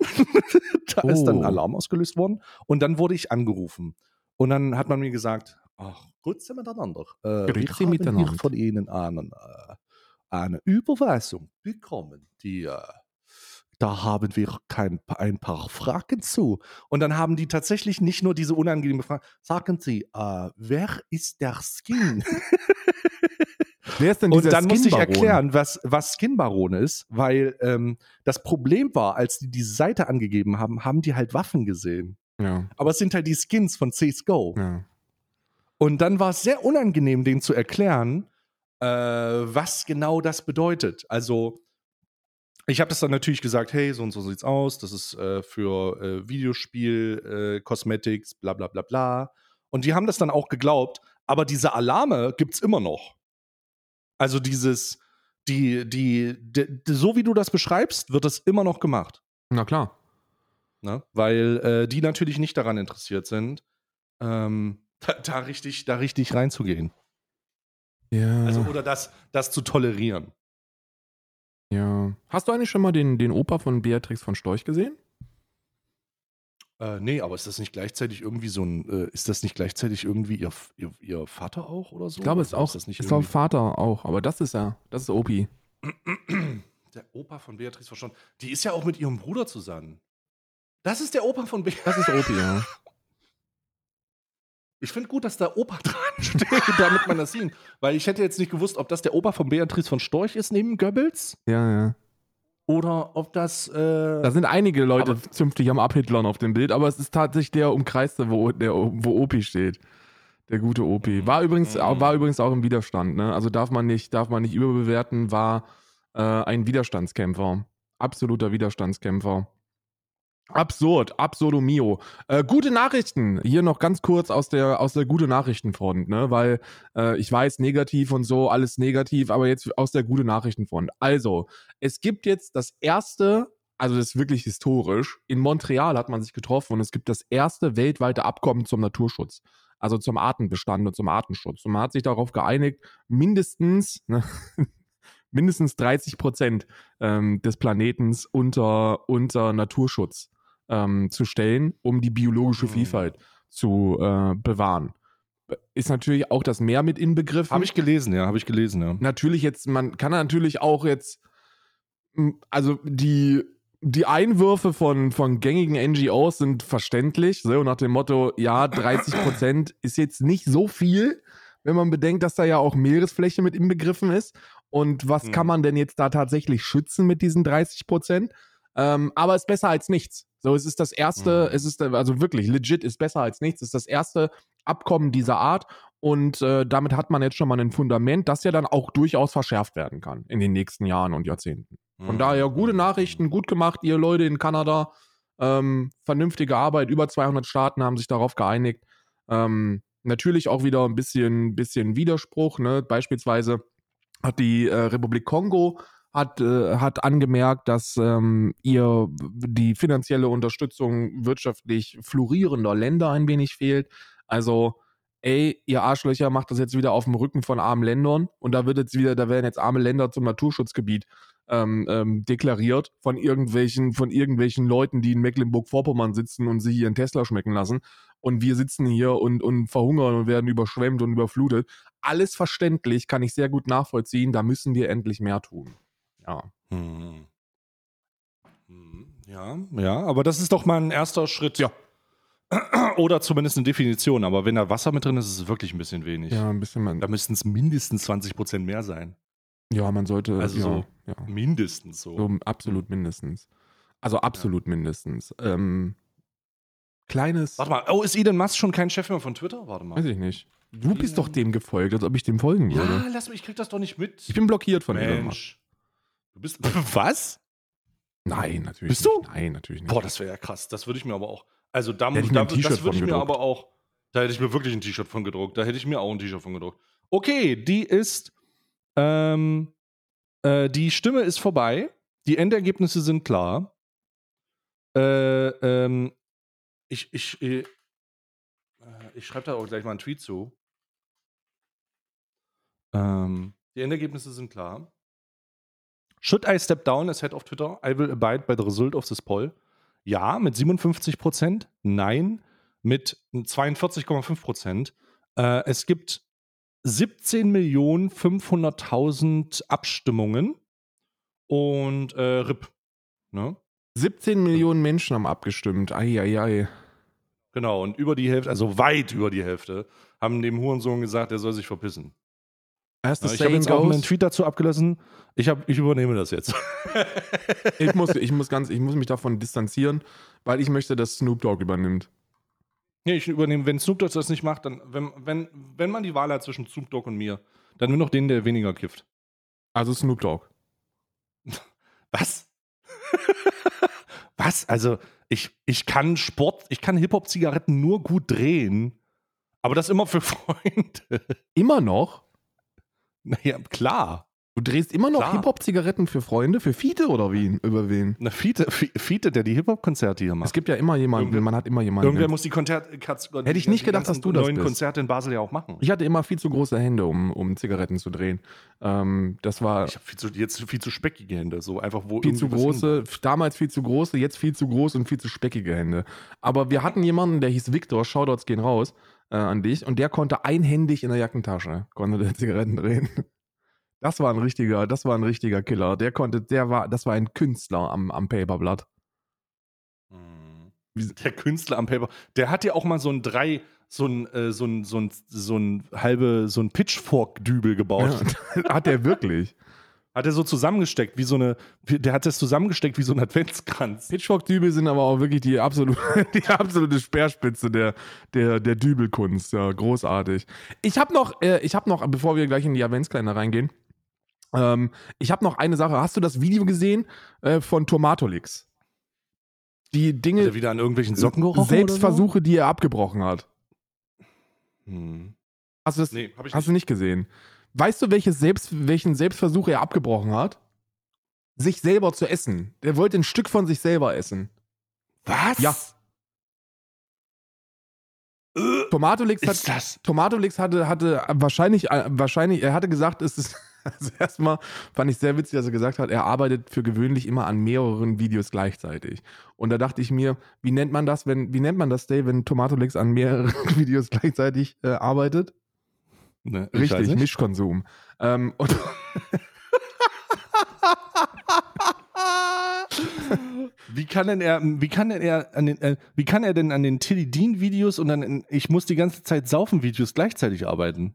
da ist dann ein Oh. Alarm ausgelöst worden. Und dann wurde ich angerufen. Und dann hat man mir gesagt, ach, grüezi miteinander. Äh, Grüezi haben miteinander. hier von Ihnen einen, äh, eine Überweisung bekommen, die äh, da haben wir kein, ein paar Fragen zu. Und dann haben die tatsächlich nicht nur diese unangenehme Frage, sagen Sie, äh, wer ist der Skin? Wer ist denn Und dieser dann musste ich erklären, was, was Skin-Baron ist, weil ähm, das Problem war, als die diese Seite angegeben haben, haben die halt Waffen gesehen. Ja, Aber es sind halt die Skins von CSGO. ja. Und dann war es sehr unangenehm, denen zu erklären, äh, was genau das bedeutet. Also, ich habe das dann natürlich gesagt, hey, so und so sieht's aus, das ist äh, für äh, Videospiel, äh, Cosmetics, bla bla bla bla. Und die haben das dann auch geglaubt, aber diese Alarme gibt's immer noch. Also dieses, die, die, de, so wie du das beschreibst, wird das immer noch gemacht. Na klar. Ne? Weil äh, die natürlich nicht daran interessiert sind, ähm, da, da, richtig, da richtig reinzugehen. Ja. Also, oder das, das zu tolerieren. ja. Hast du eigentlich schon mal den, den Opa von Beatrix von Storch gesehen? Äh, nee, aber ist das nicht gleichzeitig irgendwie so ein, äh, ist das nicht gleichzeitig irgendwie ihr, ihr, ihr Vater auch oder so? Ich glaube, es ist auch. das nicht ist auch irgendwie- Vater auch, aber das ist ja, das ist Opi. Der Opa von Beatrice verstanden. Die ist ja auch mit ihrem Bruder zusammen. Das ist der Opa von Beatrice. Das ist Opi, ja. Ich finde gut, dass da Opa dran steht, damit man das sieht. Weil ich hätte jetzt nicht gewusst, ob das der Opa von Beatrice von Storch ist neben Goebbels Ja, ja. Oder ob das. Äh, Da sind einige Leute Aber- zünftig am Abhitlern auf dem Bild, aber es ist tatsächlich der umkreiste, wo, der, wo Opi steht. Der gute Opi. War übrigens, Mhm. war übrigens auch im Widerstand, ne? Also darf man nicht, darf man nicht überbewerten, war äh, ein Widerstandskämpfer. Absoluter Widerstandskämpfer. Absurd, absurdo mio. Äh, gute Nachrichten. Hier noch ganz kurz aus der, aus der gute Nachrichtenfront, ne? Weil äh, ich weiß, negativ und so, alles negativ, aber jetzt aus der gute Nachrichtenfront. Also, es gibt jetzt das erste, also das ist wirklich historisch, in Montreal hat man sich getroffen und es gibt das erste weltweite Abkommen zum Naturschutz. Also zum Artenbestand und zum Artenschutz. Und man hat sich darauf geeinigt, mindestens, ne, mindestens 30 Prozent ähm, des Planetens unter, unter Naturschutz ähm, zu stellen, um die biologische Mhm. Vielfalt zu äh, bewahren. Ist natürlich auch das Meer mit inbegriffen. Habe ich gelesen, ja, habe ich gelesen, ja. Natürlich jetzt, man kann natürlich auch jetzt, m, also die, die Einwürfe von, von gängigen NGOs sind verständlich, so nach dem Motto, ja, 30 Prozent ist jetzt nicht so viel, wenn man bedenkt, dass da ja auch Meeresfläche mit inbegriffen ist. Und was Hm. kann man denn jetzt da tatsächlich schützen mit diesen 30 Prozent? Ähm, aber ist besser als nichts. So, es ist das erste, Mhm. es ist also wirklich legit ist besser als nichts. Es ist das erste Abkommen dieser Art und äh, damit hat man jetzt schon mal ein Fundament, das ja dann auch durchaus verschärft werden kann in den nächsten Jahren und Jahrzehnten. Von Mhm. daher gute Nachrichten, gut gemacht, ihr Leute in Kanada. Ähm, vernünftige Arbeit, über 200 Staaten haben sich darauf geeinigt. Ähm, natürlich auch wieder ein bisschen, bisschen Widerspruch. Ne? Beispielsweise hat die äh, Republik Kongo hat, äh, hat angemerkt, dass ähm, ihr die finanzielle Unterstützung wirtschaftlich florierender Länder ein wenig fehlt. Also, ey, ihr Arschlöcher macht das jetzt wieder auf dem Rücken von armen Ländern und da wird jetzt wieder, da werden jetzt arme Länder zum Naturschutzgebiet ähm, ähm, deklariert von irgendwelchen, von irgendwelchen Leuten, die in Mecklenburg-Vorpommern sitzen und sich ihren Tesla schmecken lassen. Und wir sitzen hier und, und verhungern und werden überschwemmt und überflutet. Alles verständlich, kann ich sehr gut nachvollziehen. Da müssen wir endlich mehr tun. Ja. Hm. Hm, Ja, ja, aber das ist doch mal ein erster Schritt. Ja. Oder zumindest eine Definition. Aber wenn da Wasser mit drin ist, ist es wirklich ein bisschen wenig. Ja, ein bisschen man, Da müssten es mindestens 20 Prozent mehr sein. ja, man sollte. Also ja, so ja. Mindestens so. So absolut mindestens. Also absolut mindestens. Ähm, kleines. Warte mal, oh, ist Elon Musk schon kein Chef mehr von Twitter? Warte mal. Weiß ich nicht. Du bist doch dem gefolgt, als ob ich dem folgen würde. Ja, lass mich, ich krieg das doch nicht mit. Ich bin blockiert von Elon Musk. Mensch. Du bist. Was? Nein, natürlich Bist nicht. du? Nein, natürlich nicht. Boah, das wäre ja krass. Das würde ich mir aber auch. Also da, da das würde ich mir gedruckt. aber auch. Da hätte ich mir wirklich ein T-Shirt von gedruckt. Da hätte ich mir auch ein T-Shirt von gedruckt. Okay, die ist. Ähm, äh, die Stimme ist vorbei. Die Endergebnisse sind klar. Äh, ähm, ich ich, äh, äh, ich schreibe da auch gleich mal einen Tweet zu. Ähm, die Endergebnisse sind klar. Should I step down as head of Twitter? I will abide by the result of this poll. Ja, mit 57 Prozent. Nein, mit 42,5 Prozent. Äh, es gibt 17.500.000 Abstimmungen und äh, RIP. Ne? 17 Millionen Menschen haben abgestimmt. Eieiei. Genau, und über die Hälfte, also weit über die Hälfte, haben dem Hurensohn gesagt, er soll sich verpissen. Ja, ich habe jetzt auch einen Tweet dazu abgelassen. Ich, hab, ich übernehme das jetzt. ich, muss, ich, muss ganz, ich muss mich davon distanzieren, weil ich möchte, dass Snoop Dogg übernimmt. Nee, ich übernehme, wenn Snoop Dogg das nicht macht, dann, wenn, wenn, wenn man die Wahl hat zwischen Snoop Dogg und mir, dann nur noch den, der weniger kifft. Also Snoop Dogg. Was? Was? Also, ich, ich kann Sport, ich kann Hip-Hop-Zigaretten nur gut drehen, aber das immer für Freunde. Immer noch? Naja, klar. Du drehst immer noch. Hip-Hop-Zigaretten für Freunde? Für Fiete oder wie? Über wen? Na, Fiete, Fi- Fiete der die Hip-Hop-Konzerte hier macht. Es gibt ja immer jemanden, Irgendwer- man hat immer jemanden. Irgendwer muss die Konzerte. Hätte ich nicht gedacht, dass du das neuen bist. Konzerte in Basel ja auch machen. ich hatte immer viel zu große Hände, um, um Zigaretten zu drehen. Ähm, das war Ich habe viel zu, jetzt viel zu speckige Hände, so einfach wo viel zu große, damals viel zu große, jetzt viel zu groß und viel zu speckige Hände. Aber wir hatten jemanden, der hieß Victor, Shoutouts gehen raus äh, an dich, und der konnte einhändig in der Jackentasche, konnte der Zigaretten drehen. Das war ein richtiger, das war ein richtiger Killer. Der konnte, der war, das war ein Künstler am, am Paperblatt. Mhm. Der Künstler am Paper, der hat ja auch mal so ein drei, so ein, äh, so ein, so ein, so ein halbe, so ein Pitchfork-Dübel gebaut. Ja, hat der wirklich. Hat er so zusammengesteckt, wie so eine, der hat das zusammengesteckt wie so ein Adventskranz. Pitchfork-Dübel sind aber auch wirklich die absolute, die absolute Speerspitze der, der, der Dübelkunst. Ja, großartig. Ich habe noch, äh, ich habe noch, bevor wir gleich in die Adventskalender reingehen, ähm, ich habe noch eine Sache. Hast du das Video gesehen äh, von Tomatolix? Die Hat Dinge, er wieder an irgendwelchen Socken gerochen Selbstversuche, die er abgebrochen hat. So? Hm. Hast du das Nee, hab ich hast du nicht gesehen? Weißt du, welches Selbst, welchen Selbstversuch er abgebrochen hat? Sich selber zu essen. Der wollte ein Stück von sich selber essen. Was? Ja. Äh, Tomatolix hat, ist das? Tomatolix hatte, hatte wahrscheinlich, äh, wahrscheinlich, er hatte gesagt, es ist, also erstmal fand ich sehr witzig, dass er gesagt hat, er arbeitet für gewöhnlich immer an mehreren Videos gleichzeitig. Und da dachte ich mir, wie nennt man das, wenn, wie nennt man das, Dave, wenn Tomatolix an mehreren Videos gleichzeitig äh, arbeitet? Ne, Richtig. Mischkonsum. Ähm, und Wie kann denn er, wie kann denn er an den, äh, wie kann er denn an den Tilly Dean Videos und dann in, ich muss die ganze Zeit saufen Videos gleichzeitig arbeiten?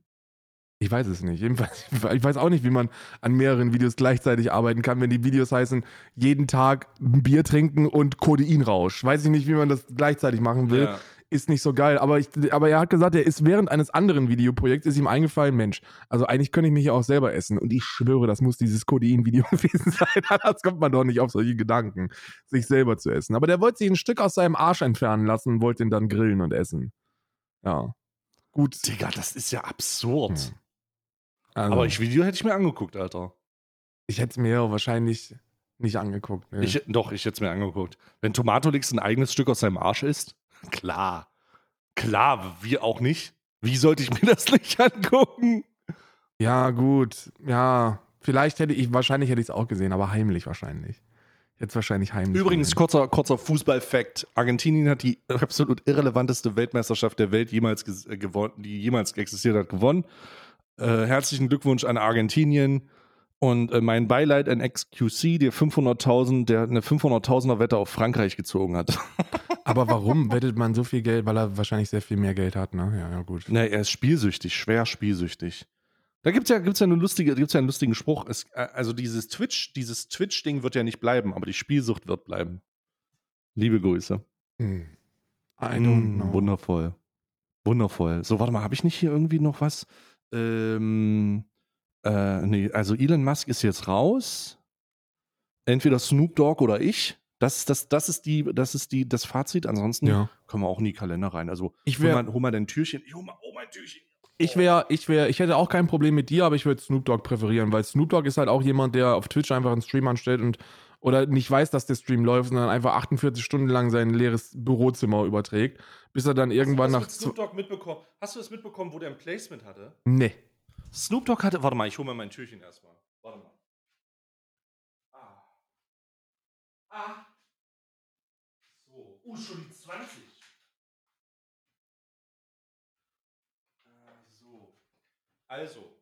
ich weiß es nicht. Jedenfalls, ich weiß auch nicht, wie man an mehreren Videos gleichzeitig arbeiten kann, wenn die Videos heißen, jeden Tag ein Bier trinken und Kodeinrausch. Weiß ich nicht, wie man das gleichzeitig machen will. Ja. Ist nicht so geil. Aber, ich, aber er hat gesagt, er ist während eines anderen Videoprojekts ist ihm eingefallen, Mensch, also eigentlich könnte ich mich ja auch selber essen. Und ich schwöre, das muss dieses Codein-Video gewesen sein. Das kommt man doch nicht auf solche Gedanken, sich selber zu essen. Aber der wollte sich ein Stück aus seinem Arsch entfernen lassen und wollte ihn dann grillen und essen. Ja. Gut. Digga, das ist ja absurd. Hm. Also, Aber ich Video hätte ich mir angeguckt, Alter. Ich hätte es mir wahrscheinlich nicht angeguckt. Ne? Ich, doch, ich hätte es mir angeguckt. Wenn Tomatolix ein eigenes Stück aus seinem Arsch isst, klar. Klar, wir auch nicht. Wie sollte ich mir das nicht angucken? ja, gut. Ja, vielleicht hätte ich, wahrscheinlich hätte ich es auch gesehen, aber heimlich wahrscheinlich. Es wahrscheinlich heimlich Übrigens, kurzer, kurzer Fußball-Fact. Argentinien hat die absolut irrelevanteste Weltmeisterschaft der Welt jemals äh, gewonnen, die jemals existiert hat, gewonnen. Äh, herzlichen Glückwunsch an Argentinien. Und äh, mein Beileid an XQC, der 500.000, der eine 500.000er Wette auf Frankreich gezogen hat. Aber warum wettet man so viel Geld? Weil er wahrscheinlich sehr viel mehr Geld hat, ne? Ja, ja, gut. Ne, er ist spielsüchtig, schwer spielsüchtig. Da gibt's ja, gibt's ja, eine lustige, gibt's ja einen lustigen Spruch. Es, äh, also dieses Twitch, dieses Twitch-Ding wird ja nicht bleiben, aber die Spielsucht wird bleiben. Liebe Grüße. I don't Mm, know. Wundervoll. Wundervoll. So, warte mal, habe ich nicht hier irgendwie noch was? Ähm, äh, nee, also Elon Musk ist jetzt raus. Entweder Snoop Dogg oder ich. Das, das, das ist die, das ist die, das Fazit. Ansonsten Ja. können wir auch in die Kalender rein. Also Ich hol wäre, mal, hol mal dein Türchen. Ich hol mal, oh mein Türchen. ich wäre, ich wäre, ich hätte auch kein Problem mit dir, aber ich würde Snoop Dogg präferieren, weil Snoop Dogg ist halt auch jemand, der auf Twitch einfach einen Stream anstellt und oder nicht weiß, dass der Stream läuft, sondern einfach 48 Stunden lang sein leeres Bürozimmer überträgt, bis er dann irgendwann nach. Hast du das mit Snoop Dogg mitbekommen? Hast du das mitbekommen, wo der ein Placement hatte? Nee. Snoop Dogg hatte, warte mal, ich hole mir mein Türchen erstmal. Warte mal. Ah. Ah. So. Uh, schon die 20. Ah, so. Also.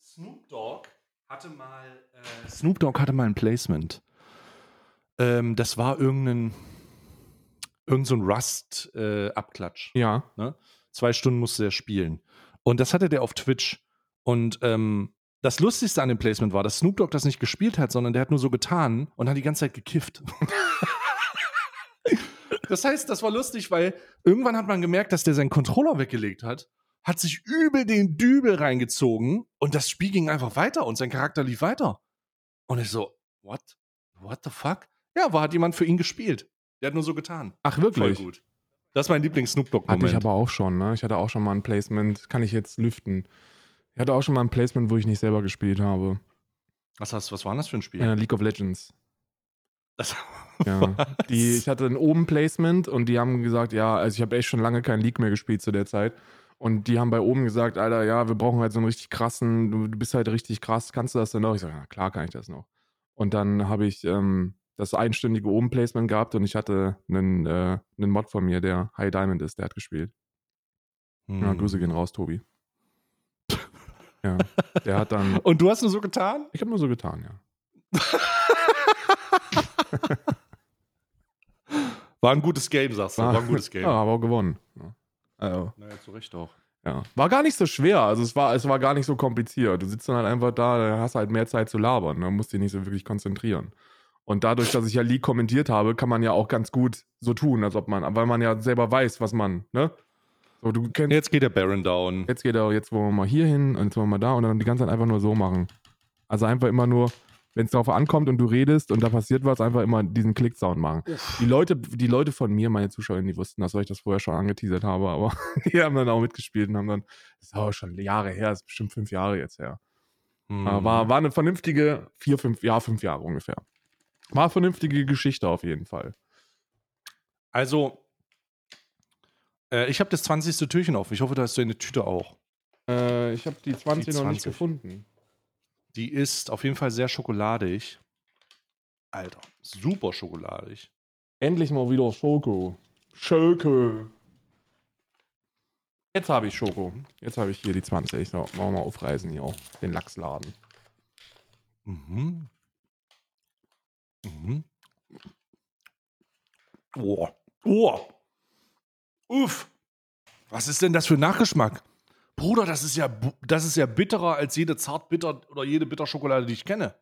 Snoop Dogg hatte mal. Äh, Snoop Dogg hatte mal ein Placement. Ähm, das war irgendein. Irgend so ein Rust-Abklatsch. Ja. Zwei Stunden musste er spielen. Und das hatte der auf Twitch. Und ähm, das Lustigste an dem Placement war, dass Snoop Dogg das nicht gespielt hat, sondern der hat nur so getan und hat die ganze Zeit gekifft. das heißt, das war lustig, weil irgendwann hat man gemerkt, dass der seinen Controller weggelegt hat, hat sich übel den Dübel reingezogen und das Spiel ging einfach weiter und sein Charakter lief weiter. Und ich so, what? What the fuck? Ja, war hat jemand für ihn gespielt. Der hat nur so getan. Ach, Voll wirklich? gut. Das ist mein Lieblings-Snoop Dogg-Moment. Hatte ich aber auch schon, ne? Ich hatte auch schon mal ein Placement, kann ich jetzt lüften. Ich hatte auch schon mal ein Placement, wo ich nicht selber gespielt habe. Was, hast, was war das für ein Spiel? Äh, League of Legends. Das, Ja. Die, ich hatte ein oben Placement und die haben gesagt, ja, also ich habe echt schon lange kein League mehr gespielt zu der Zeit. Und die haben bei oben gesagt, Alter, ja, wir brauchen halt so einen richtig krassen, du, bist halt richtig krass, kannst du das denn noch? Ich sage, ja, klar kann ich das noch. Und dann habe ich ähm, das einstündige oben Placement gehabt und ich hatte einen, äh, einen Mod von mir, der High Diamond ist, der hat gespielt. Ja, Hm. Grüße gehen raus, Tobi. Ja, der hat dann, Und du hast nur so getan? ich habe nur so getan, ja. War ein gutes Game, sagst du. War ein gutes Game. Ja, aber auch gewonnen. Ja. Also, Naja, zu Recht auch. Ja. War gar nicht so schwer, also es war, es war gar nicht so kompliziert. Du sitzt dann halt einfach da, da hast halt mehr Zeit zu labern, da musst dich nicht so wirklich konzentrieren. Und dadurch, dass ich ja League kommentiert habe, kann man ja auch ganz gut so tun, als ob man, weil man ja selber weiß, was man, ne? So, du kennst, Jetzt geht der Baron down. jetzt geht er, jetzt wollen wir mal hier hin und jetzt wollen wir mal da und dann die ganze Zeit einfach nur so machen. Also einfach immer nur wenn es darauf ankommt und du redest und da passiert was, einfach immer diesen Klick-Sound machen. Die Leute, die Leute von mir, meine Zuschauer, die wussten das, weil ich das vorher schon angeteasert habe, aber die haben dann auch mitgespielt und haben dann, das ist auch schon Jahre her, das ist bestimmt fünf Jahre jetzt her. Hm. War, war eine vernünftige, vier, fünf, ja, fünf Jahre ungefähr. War eine vernünftige Geschichte auf jeden Fall. Also, äh, ich habe das 20. Türchen auf. Ich hoffe, da ist deine Tüte auch. Äh, ich habe die 20 Die noch nicht 20. gefunden. Die ist auf jeden Fall sehr schokoladig. Alter, super schokoladig. Endlich mal wieder Schoko. Schoko. Jetzt habe ich Schoko. Jetzt habe ich hier die 20. So, machen wir mal aufreißen hier. Den Lachsladen. Mhm. Mhm. Oh. Oh. Uff. Was ist denn das für ein Nachgeschmack? Bruder, das ist ja, das ist ja bitterer als jede Zartbitter oder jede Bitterschokolade, die ich kenne.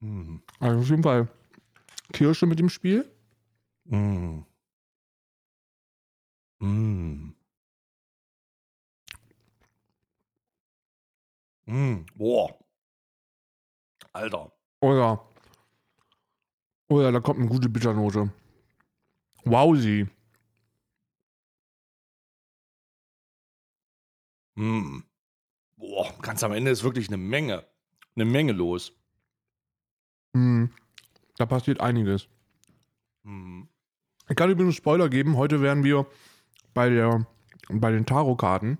Mhm. Also auf jeden Fall Kirsche mit dem Spiel. Mm. Mm. Mm. Boah. Alter. Oh ja. Oh ja, da kommt eine gute Bitternote. Wowsi. Mm. Boah, ganz am Ende ist wirklich eine Menge. Eine Menge los. Hm. Da passiert einiges. Mm. Ich kann übrigens Spoiler geben. Heute werden wir bei, der, bei den Tarotkarten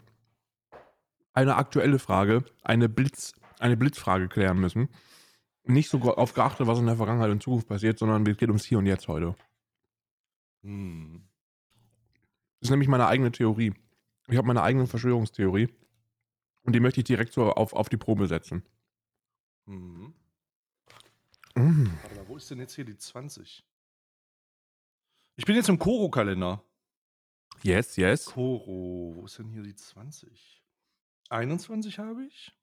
eine aktuelle Frage, eine, Blitz, eine Blitzfrage klären müssen. Nicht so auf geachtet, was in der Vergangenheit und Zukunft passiert, sondern es geht ums Hier und Jetzt heute. Mm. Das ist nämlich meine eigene Theorie. Ich habe meine eigene Verschwörungstheorie. Und die möchte ich direkt so auf, auf die Probe setzen. Mm. Mm. Warte mal, wo ist denn jetzt hier die 20? Ich bin jetzt im Koro-Kalender. Yes, yes. Koro, wo ist denn hier die 20? 21 habe ich?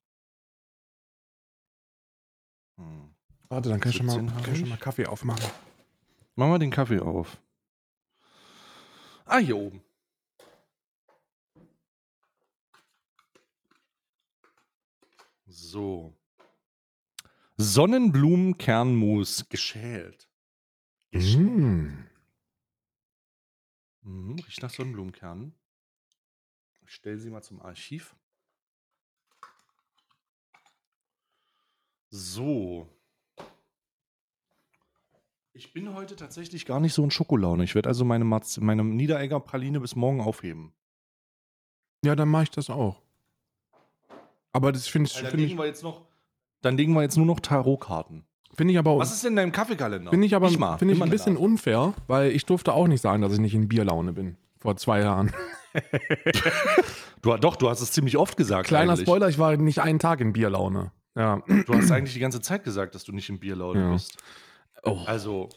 Hm. Warte, dann kann ich schon mal, 17 kann ich schon mal Kaffee aufmachen. Mach mal den Kaffee auf. Ah, hier oben. So. Sonnenblumenkernmus geschält. Geschält. Mm. Mhm, riecht nach Sonnenblumenkernen. Ich stelle sie mal zum Archiv. So. Ich bin heute tatsächlich gar nicht so in Schokolaune. Ich werde also meine, Marz meine Niederegger Praline bis morgen aufheben. Ja, dann mache ich das auch. Aber das finde ich, Dann finde ich, legen wir jetzt noch. Dann legen wir jetzt nur noch Tarotkarten. finde ich aber, Was ist denn in deinem Kaffeekalender? finde ich aber mal, ich nimm mal ein bisschen Nase. unfair, weil ich durfte auch nicht sagen, dass ich nicht in Bierlaune bin. Vor zwei Jahren. Du, doch, du hast es ziemlich oft gesagt. Kleiner eigentlich. Spoiler, ich war nicht einen Tag in Bierlaune. Ja. Du hast eigentlich die ganze Zeit gesagt, dass du nicht im Bierlaune Ja. bist. Oh, Also,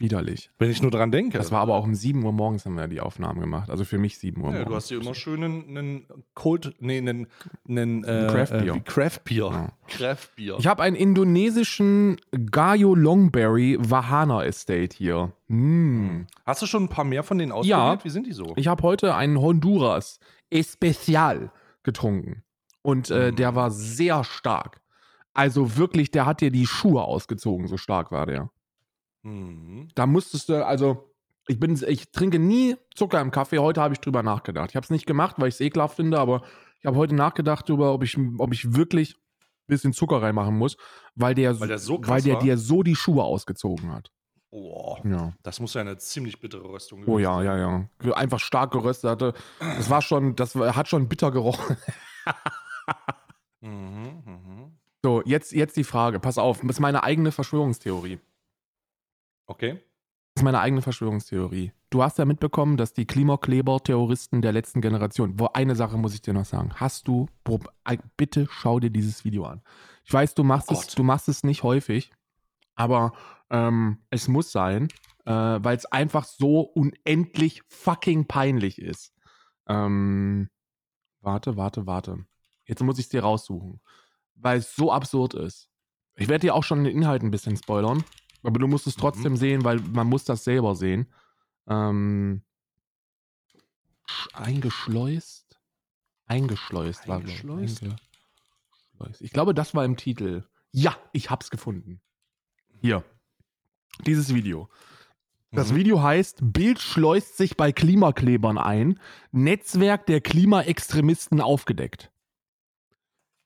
widerlich. wenn ich nur dran denke. Das war aber auch um 7 Uhr morgens haben wir die Aufnahmen gemacht. Also für mich 7 Uhr Ja, morgens. du hast dir immer schön einen, Cold, nee, einen, einen äh, Craft Beer. Äh, Craft Beer. Ja. Craft Beer. Ich habe einen indonesischen Gayo Longberry Wahana Estate hier. Mm. Hast du schon ein paar mehr von denen ausprobiert? Ja. Wie sind die so? Ich habe heute einen Honduras Especial getrunken. Und äh, Mm. der war sehr stark. Also wirklich, der hat dir die Schuhe ausgezogen, so stark war der. Mhm. Da musstest du, also, ich bin, ich trinke nie Zucker im Kaffee. Heute habe ich drüber nachgedacht. Ich habe es nicht gemacht, weil ich es ekelhaft finde, aber ich habe heute nachgedacht darüber, ob ich, ob ich wirklich ein bisschen Zucker reinmachen muss, weil der, Weil der so weil der war? dir so die Schuhe ausgezogen hat. Oh, Ja. das muss ja eine ziemlich bittere Röstung Oh gewesen ja, ja, ja. Ge- Einfach stark geröstet hatte. Das war schon, das hat schon bitter gerochen. Mhm, mhm. So, jetzt, jetzt die Frage. Pass auf, das ist meine eigene Verschwörungstheorie. Okay. Das ist meine eigene Verschwörungstheorie. Du hast ja mitbekommen, dass die Klimakleber-Terroristen der letzten Generation, wo eine Sache muss ich dir noch sagen. Hast du, bitte schau dir dieses Video an. Ich weiß, du machst, Oh es, du machst es nicht häufig, aber ähm, es muss sein, äh, weil es einfach so unendlich fucking peinlich ist. Ähm, warte, warte, warte. Jetzt muss ich es dir raussuchen, weil es so absurd ist. Ich werde dir auch schon den Inhalt ein bisschen spoilern, aber du musst es Mhm. trotzdem sehen, weil man muss das selber sehen. Ähm, sch- eingeschleust? Eingeschleust war. Eingeschleust? Eingeschleust. Ich glaube, das war im Titel. Ja, ich hab's gefunden. Hier. Dieses Video. Das Mhm. Video heißt, Bild schleust sich bei Klimaklebern ein. Netzwerk der Klimaextremisten aufgedeckt.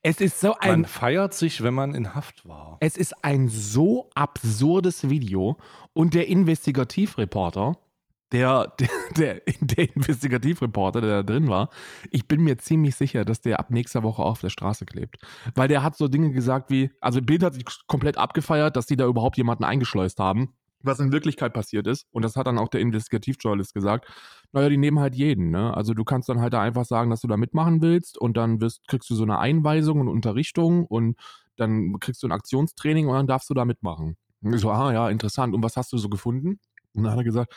Es ist so ein Man feiert sich, wenn man in Haft war. Es ist ein so absurdes Video und der Investigativreporter, der, der, der, der Investigativreporter, der da drin war, ich bin mir ziemlich sicher, dass der ab nächster Woche auf der Straße klebt. Weil der hat so Dinge gesagt wie, also Bild hat sich komplett abgefeiert, dass die da überhaupt jemanden eingeschleust haben, was in Wirklichkeit passiert ist. Und das hat dann auch der Investigativjournalist gesagt. Naja, die nehmen halt jeden, ne? Also du kannst dann halt da einfach sagen, dass du da mitmachen willst und dann wirst, kriegst du so eine Einweisung und Unterrichtung und dann kriegst du ein Aktionstraining und dann darfst du da mitmachen. Ich so, ah ja, interessant. Und was hast du so gefunden? Und dann hat er gesagt,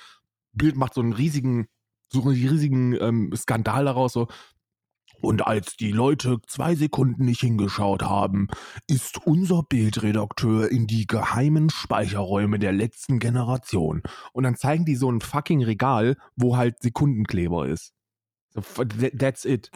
Bild macht so einen riesigen, so einen riesigen ähm, Skandal daraus, so. Und als die Leute zwei Sekunden nicht hingeschaut haben, ist unser Bildredakteur in die geheimen Speicherräume der letzten Generation. Und dann zeigen die so ein fucking Regal, wo halt Sekundenkleber ist. That's it.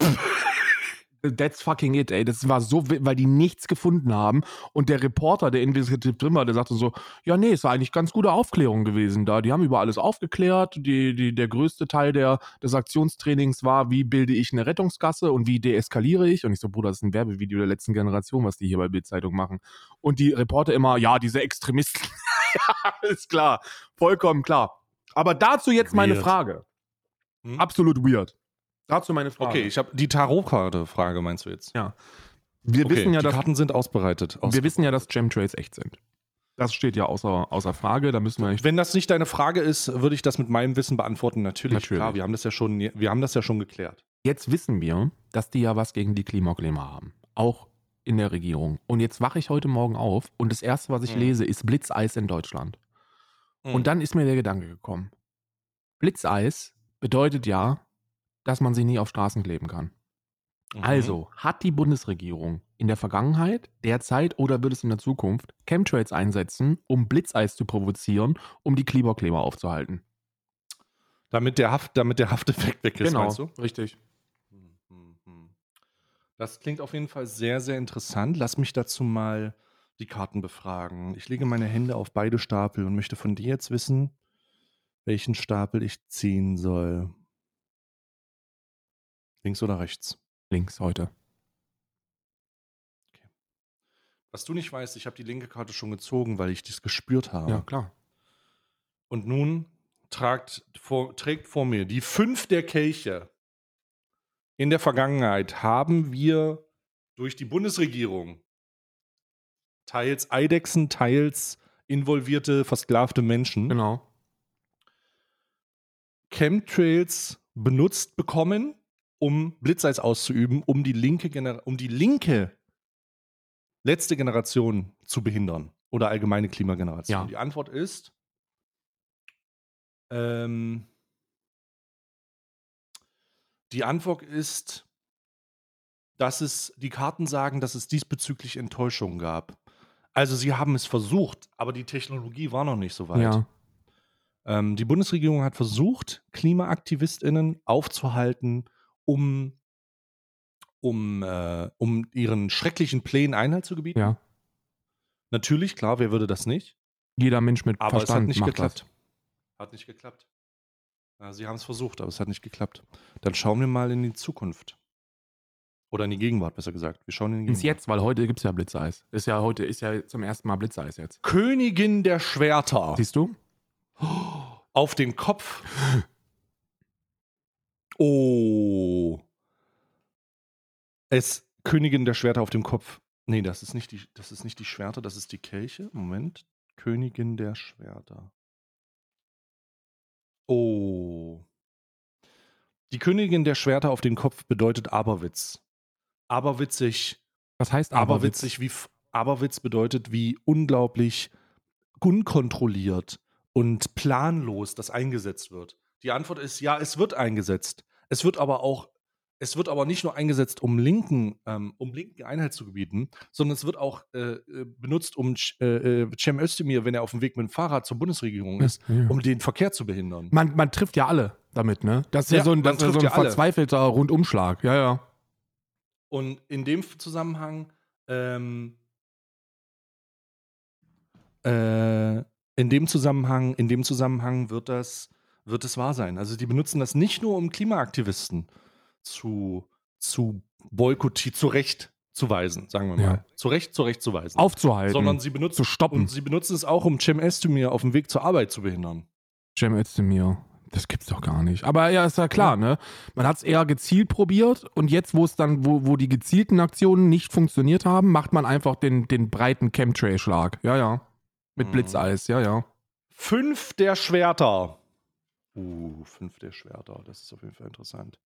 That's fucking it, ey. Das war so, weil die nichts gefunden haben. Und der Reporter, der investigativ drin war, der sagte so, ja, nee, es war eigentlich ganz gute Aufklärung gewesen da. Die haben über alles aufgeklärt. Die, die, der größte Teil der, des Aktionstrainings war, wie bilde ich eine Rettungsgasse und wie deeskaliere ich. Und ich so, Bruder, das ist ein Werbevideo der letzten Generation, was die hier bei Bildzeitung machen. Und die Reporter immer, ja, diese Extremisten. ja, ist klar. Vollkommen klar. Aber dazu jetzt meine Weird. Frage. Hm? Absolut weird. Dazu meine Frage. Okay, ich habe die Tarotkarte-Frage, meinst du jetzt? Ja. Wir Okay, wissen ja, die dass Karten sind ausbereitet. Aus wir wissen ja, dass Chemtrails echt sind. Das steht ja außer, außer Frage. Da müssen wir. Wenn das nicht deine Frage ist, würde ich das mit meinem Wissen beantworten. Natürlich, Natürlich. klar, wir haben das ja schon, wir haben das ja schon geklärt. Jetzt wissen wir, dass die ja was gegen die Klimakleber haben. Auch in der Regierung. Und jetzt wache ich heute Morgen auf und das erste, was ich Mhm. lese, ist Blitzeis in Deutschland. Und dann ist mir der Gedanke gekommen. Blitzeis bedeutet ja, dass man sie nie auf Straßen kleben kann. Mhm. Also, hat die Bundesregierung in der Vergangenheit, derzeit oder wird es in der Zukunft Chemtrails einsetzen, um Blitzeis zu provozieren, um die Klimakleber aufzuhalten? damit der Haft, damit der Hafteffekt weg ist, genau, meinst du? richtig. Das klingt auf jeden Fall sehr, sehr interessant. Lass mich dazu mal die Karten befragen. Ich lege meine Hände auf beide Stapel und möchte von dir jetzt wissen, welchen Stapel ich ziehen soll. Links oder rechts? Links heute. Was du nicht weißt, ich habe die linke Karte schon gezogen, weil ich das gespürt habe. Ja, klar. Und nun tragt vor, trägt vor mir die fünf der Kelche. In der Vergangenheit haben wir durch die Bundesregierung teils Eidechsen, teils involvierte, versklavte Menschen Genau. Chemtrails benutzt bekommen, um Blitzeis auszuüben, um die linke, Gener um die linke letzte Generation zu behindern oder allgemeine Klimageneration. Ja. Die Antwort ist ähm, die Antwort ist, dass es die Karten sagen, dass es diesbezüglich Enttäuschungen gab. Also sie haben es versucht, aber die Technologie war noch nicht so weit. Ja. Ähm, die Bundesregierung hat versucht, KlimaaktivistInnen aufzuhalten, um, um, äh, um ihren schrecklichen Plänen Einhalt zu gebieten. Ja. Natürlich, klar, wer würde das nicht? Jeder Mensch mit Aber es hat Verstand nicht macht geklappt. Hat nicht geklappt. Ja, sie haben es versucht, aber es hat nicht geklappt. Dann schauen wir mal in die Zukunft. Oder in die Gegenwart, besser gesagt. Wir schauen in die das. Ins Gegenwart. Jetzt, weil heute gibt es ja Blitzeis. Ist ja heute, ist ja zum ersten Mal Blitzeis jetzt. Königin der Schwerter. Siehst du? Auf den Kopf. Oh. Es Königin der Schwerter auf dem Kopf. Nee, das ist nicht die, das ist nicht die Schwerter, das ist die Kelche. Moment. Königin der Schwerter. Oh. Die Königin der Schwerter auf dem Kopf bedeutet Aberwitz. Aberwitzig, Was heißt aberwitzig wie Aberwitz bedeutet, wie unglaublich unkontrolliert und planlos das eingesetzt wird. Die Antwort ist ja, es wird eingesetzt. Es wird aber auch, es wird aber nicht nur eingesetzt, um linken, ähm, um linken Einhalt zu gebieten, sondern es wird auch äh, äh, benutzt, um äh, äh, Cem Özdemir, wenn er auf dem Weg mit dem Fahrrad zur Bundesregierung ist, Ja. um den Verkehr zu behindern. Man, man trifft ja alle damit, ne? Das ist ja, Ja, so ein, das ja so ein ja alle. verzweifelter Rundumschlag. Ja, ja. Und in dem Zusammenhang ähm, äh, in dem Zusammenhang, in dem Zusammenhang wird das, wird es wahr sein. Also die benutzen das nicht nur, um Klimaaktivisten zu, zu boykottieren, zurechtzuweisen, sagen wir mal. Ja. Zurecht, zurechtzuweisen. Aufzuhalten. Sondern sie benutzen, zu stoppen. und sie benutzen es auch, um Cem Özdemir auf dem Weg zur Arbeit zu behindern. Cem Özdemir. Das gibt's doch gar nicht. Aber ja, ist ja klar, ne? Man hat es eher gezielt probiert und jetzt, wo es dann, wo, wo die gezielten Aktionen nicht funktioniert haben, macht man einfach den, den breiten Chemtray-Schlag. Ja, ja. Mit Mhm. Blitzeis, ja, ja. Fünf der Schwerter. Uh, fünf der Schwerter. Das ist auf jeden Fall interessant.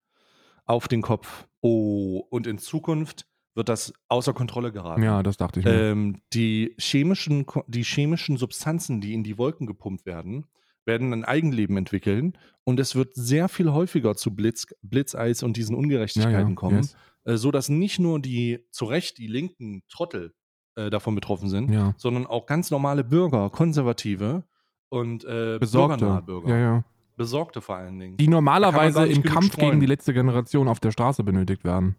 Auf den Kopf. Oh, und in Zukunft wird das außer Kontrolle geraten. Ja, das dachte ich mir. Ähm, die, chemischen, die chemischen Substanzen, die in die Wolken gepumpt werden, werden ein Eigenleben entwickeln und es wird sehr viel häufiger zu Blitz, Blitzeis und diesen Ungerechtigkeiten kommen, yes. äh, sodass nicht nur die zu Recht die linken Trottel äh, davon betroffen sind, Ja. sondern auch ganz normale Bürger, Konservative und äh, Besorgte. Bürger. Ja, ja. Besorgte vor allen Dingen. Die normalerweise im Kampf streuen. gegen die letzte Generation auf der Straße benötigt werden.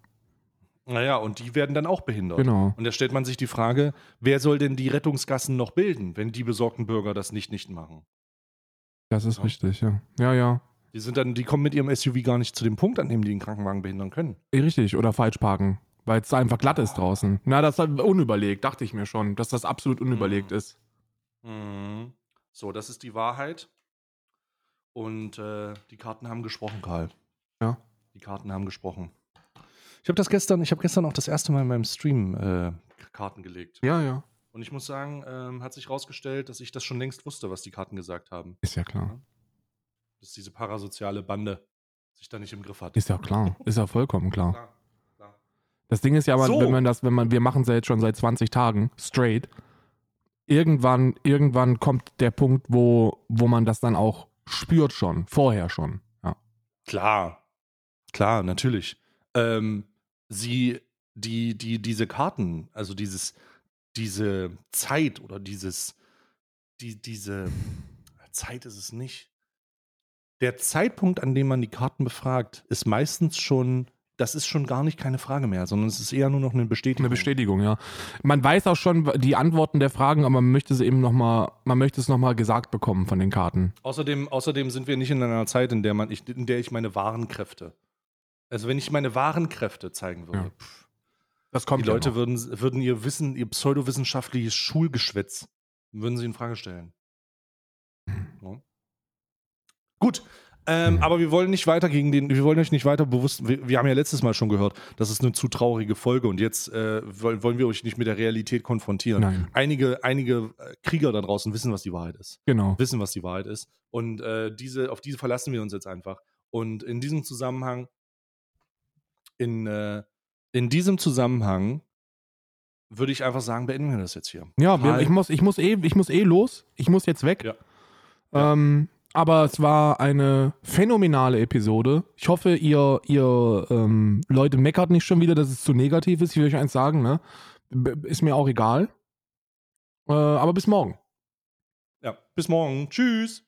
naja, und die werden dann auch behindert. Genau. Und da stellt man sich die Frage, wer soll denn die Rettungsgassen noch bilden, wenn die besorgten Bürger das nicht nicht machen? Das ist Ja. richtig, ja. Ja, ja. Die sind dann, die kommen mit ihrem SUV gar nicht zu dem Punkt, an dem die den Krankenwagen behindern können. Eh, Richtig, oder falsch parken. Weil es einfach glatt ist draußen. Na, das ist unüberlegt, dachte ich mir schon, dass das absolut unüberlegt Mhm. ist. So, das ist die Wahrheit. Und äh, die Karten haben gesprochen, Karl. Ja. Die Karten haben gesprochen. Ich habe das gestern, ich habe gestern auch das erste Mal in meinem Stream äh, Karten gelegt. Ja, ja. Und ich muss sagen, ähm, hat sich rausgestellt, dass ich das schon längst wusste, was die Karten gesagt haben. Ist ja klar. Dass diese parasoziale Bande sich da nicht im Griff hat. Ist ja klar. Ist ja vollkommen klar. Klar, klar. Das Ding ist ja, man, So. wenn man das, wenn man, wir machen es ja jetzt schon seit 20 Tagen straight. Irgendwann, irgendwann kommt der Punkt, wo, wo man das dann auch spürt schon, vorher schon. Ja. Klar, klar, natürlich. Ähm, sie, die, die, diese Karten, also dieses, diese Zeit oder dieses, die, diese Zeit ist es nicht. Der Zeitpunkt, an dem man die Karten befragt, ist meistens schon, das ist schon gar nicht keine Frage mehr, sondern es ist eher nur noch eine Bestätigung. Eine Bestätigung, ja. Man weiß auch schon die Antworten der Fragen, aber man möchte sie eben noch mal, man möchte es nochmal gesagt bekommen von den Karten. Außerdem, außerdem sind wir nicht in einer Zeit, in der man, ich, in der ich meine wahren Kräfte, also wenn ich meine wahren Kräfte zeigen würde, Ja. pff, Das Die kommt Leute ja noch. würden, würden ihr Wissen, ihr pseudowissenschaftliches Schulgeschwätz, würden sie in Frage stellen. Ja. Gut. Ähm, Hm. Aber wir wollen nicht weiter gegen den, wir wollen euch nicht weiter bewusst, wir, wir haben ja letztes Mal schon gehört, das ist eine zu traurige Folge und jetzt äh, wollen, wir euch nicht mit der Realität konfrontieren. Nein, Einige, einige äh, Krieger da draußen wissen, was die Wahrheit ist. genau. Wissen, was die Wahrheit ist. Und äh, diese, auf diese verlassen wir uns jetzt einfach. Und in diesem Zusammenhang, in, äh, in diesem Zusammenhang würde ich einfach sagen, beenden wir das jetzt hier. Ja, Karl, ich, muss, ich, muss eh, ich muss eh los. Ich muss jetzt weg. Ja. Ja. Ähm, aber es war eine phänomenale Episode. Ich hoffe, ihr, ihr ähm, Leute meckert nicht schon wieder, dass es zu negativ ist. Ich will euch eins sagen, ne? Ist mir auch egal. Äh, aber bis morgen. Ja, bis morgen. Tschüss.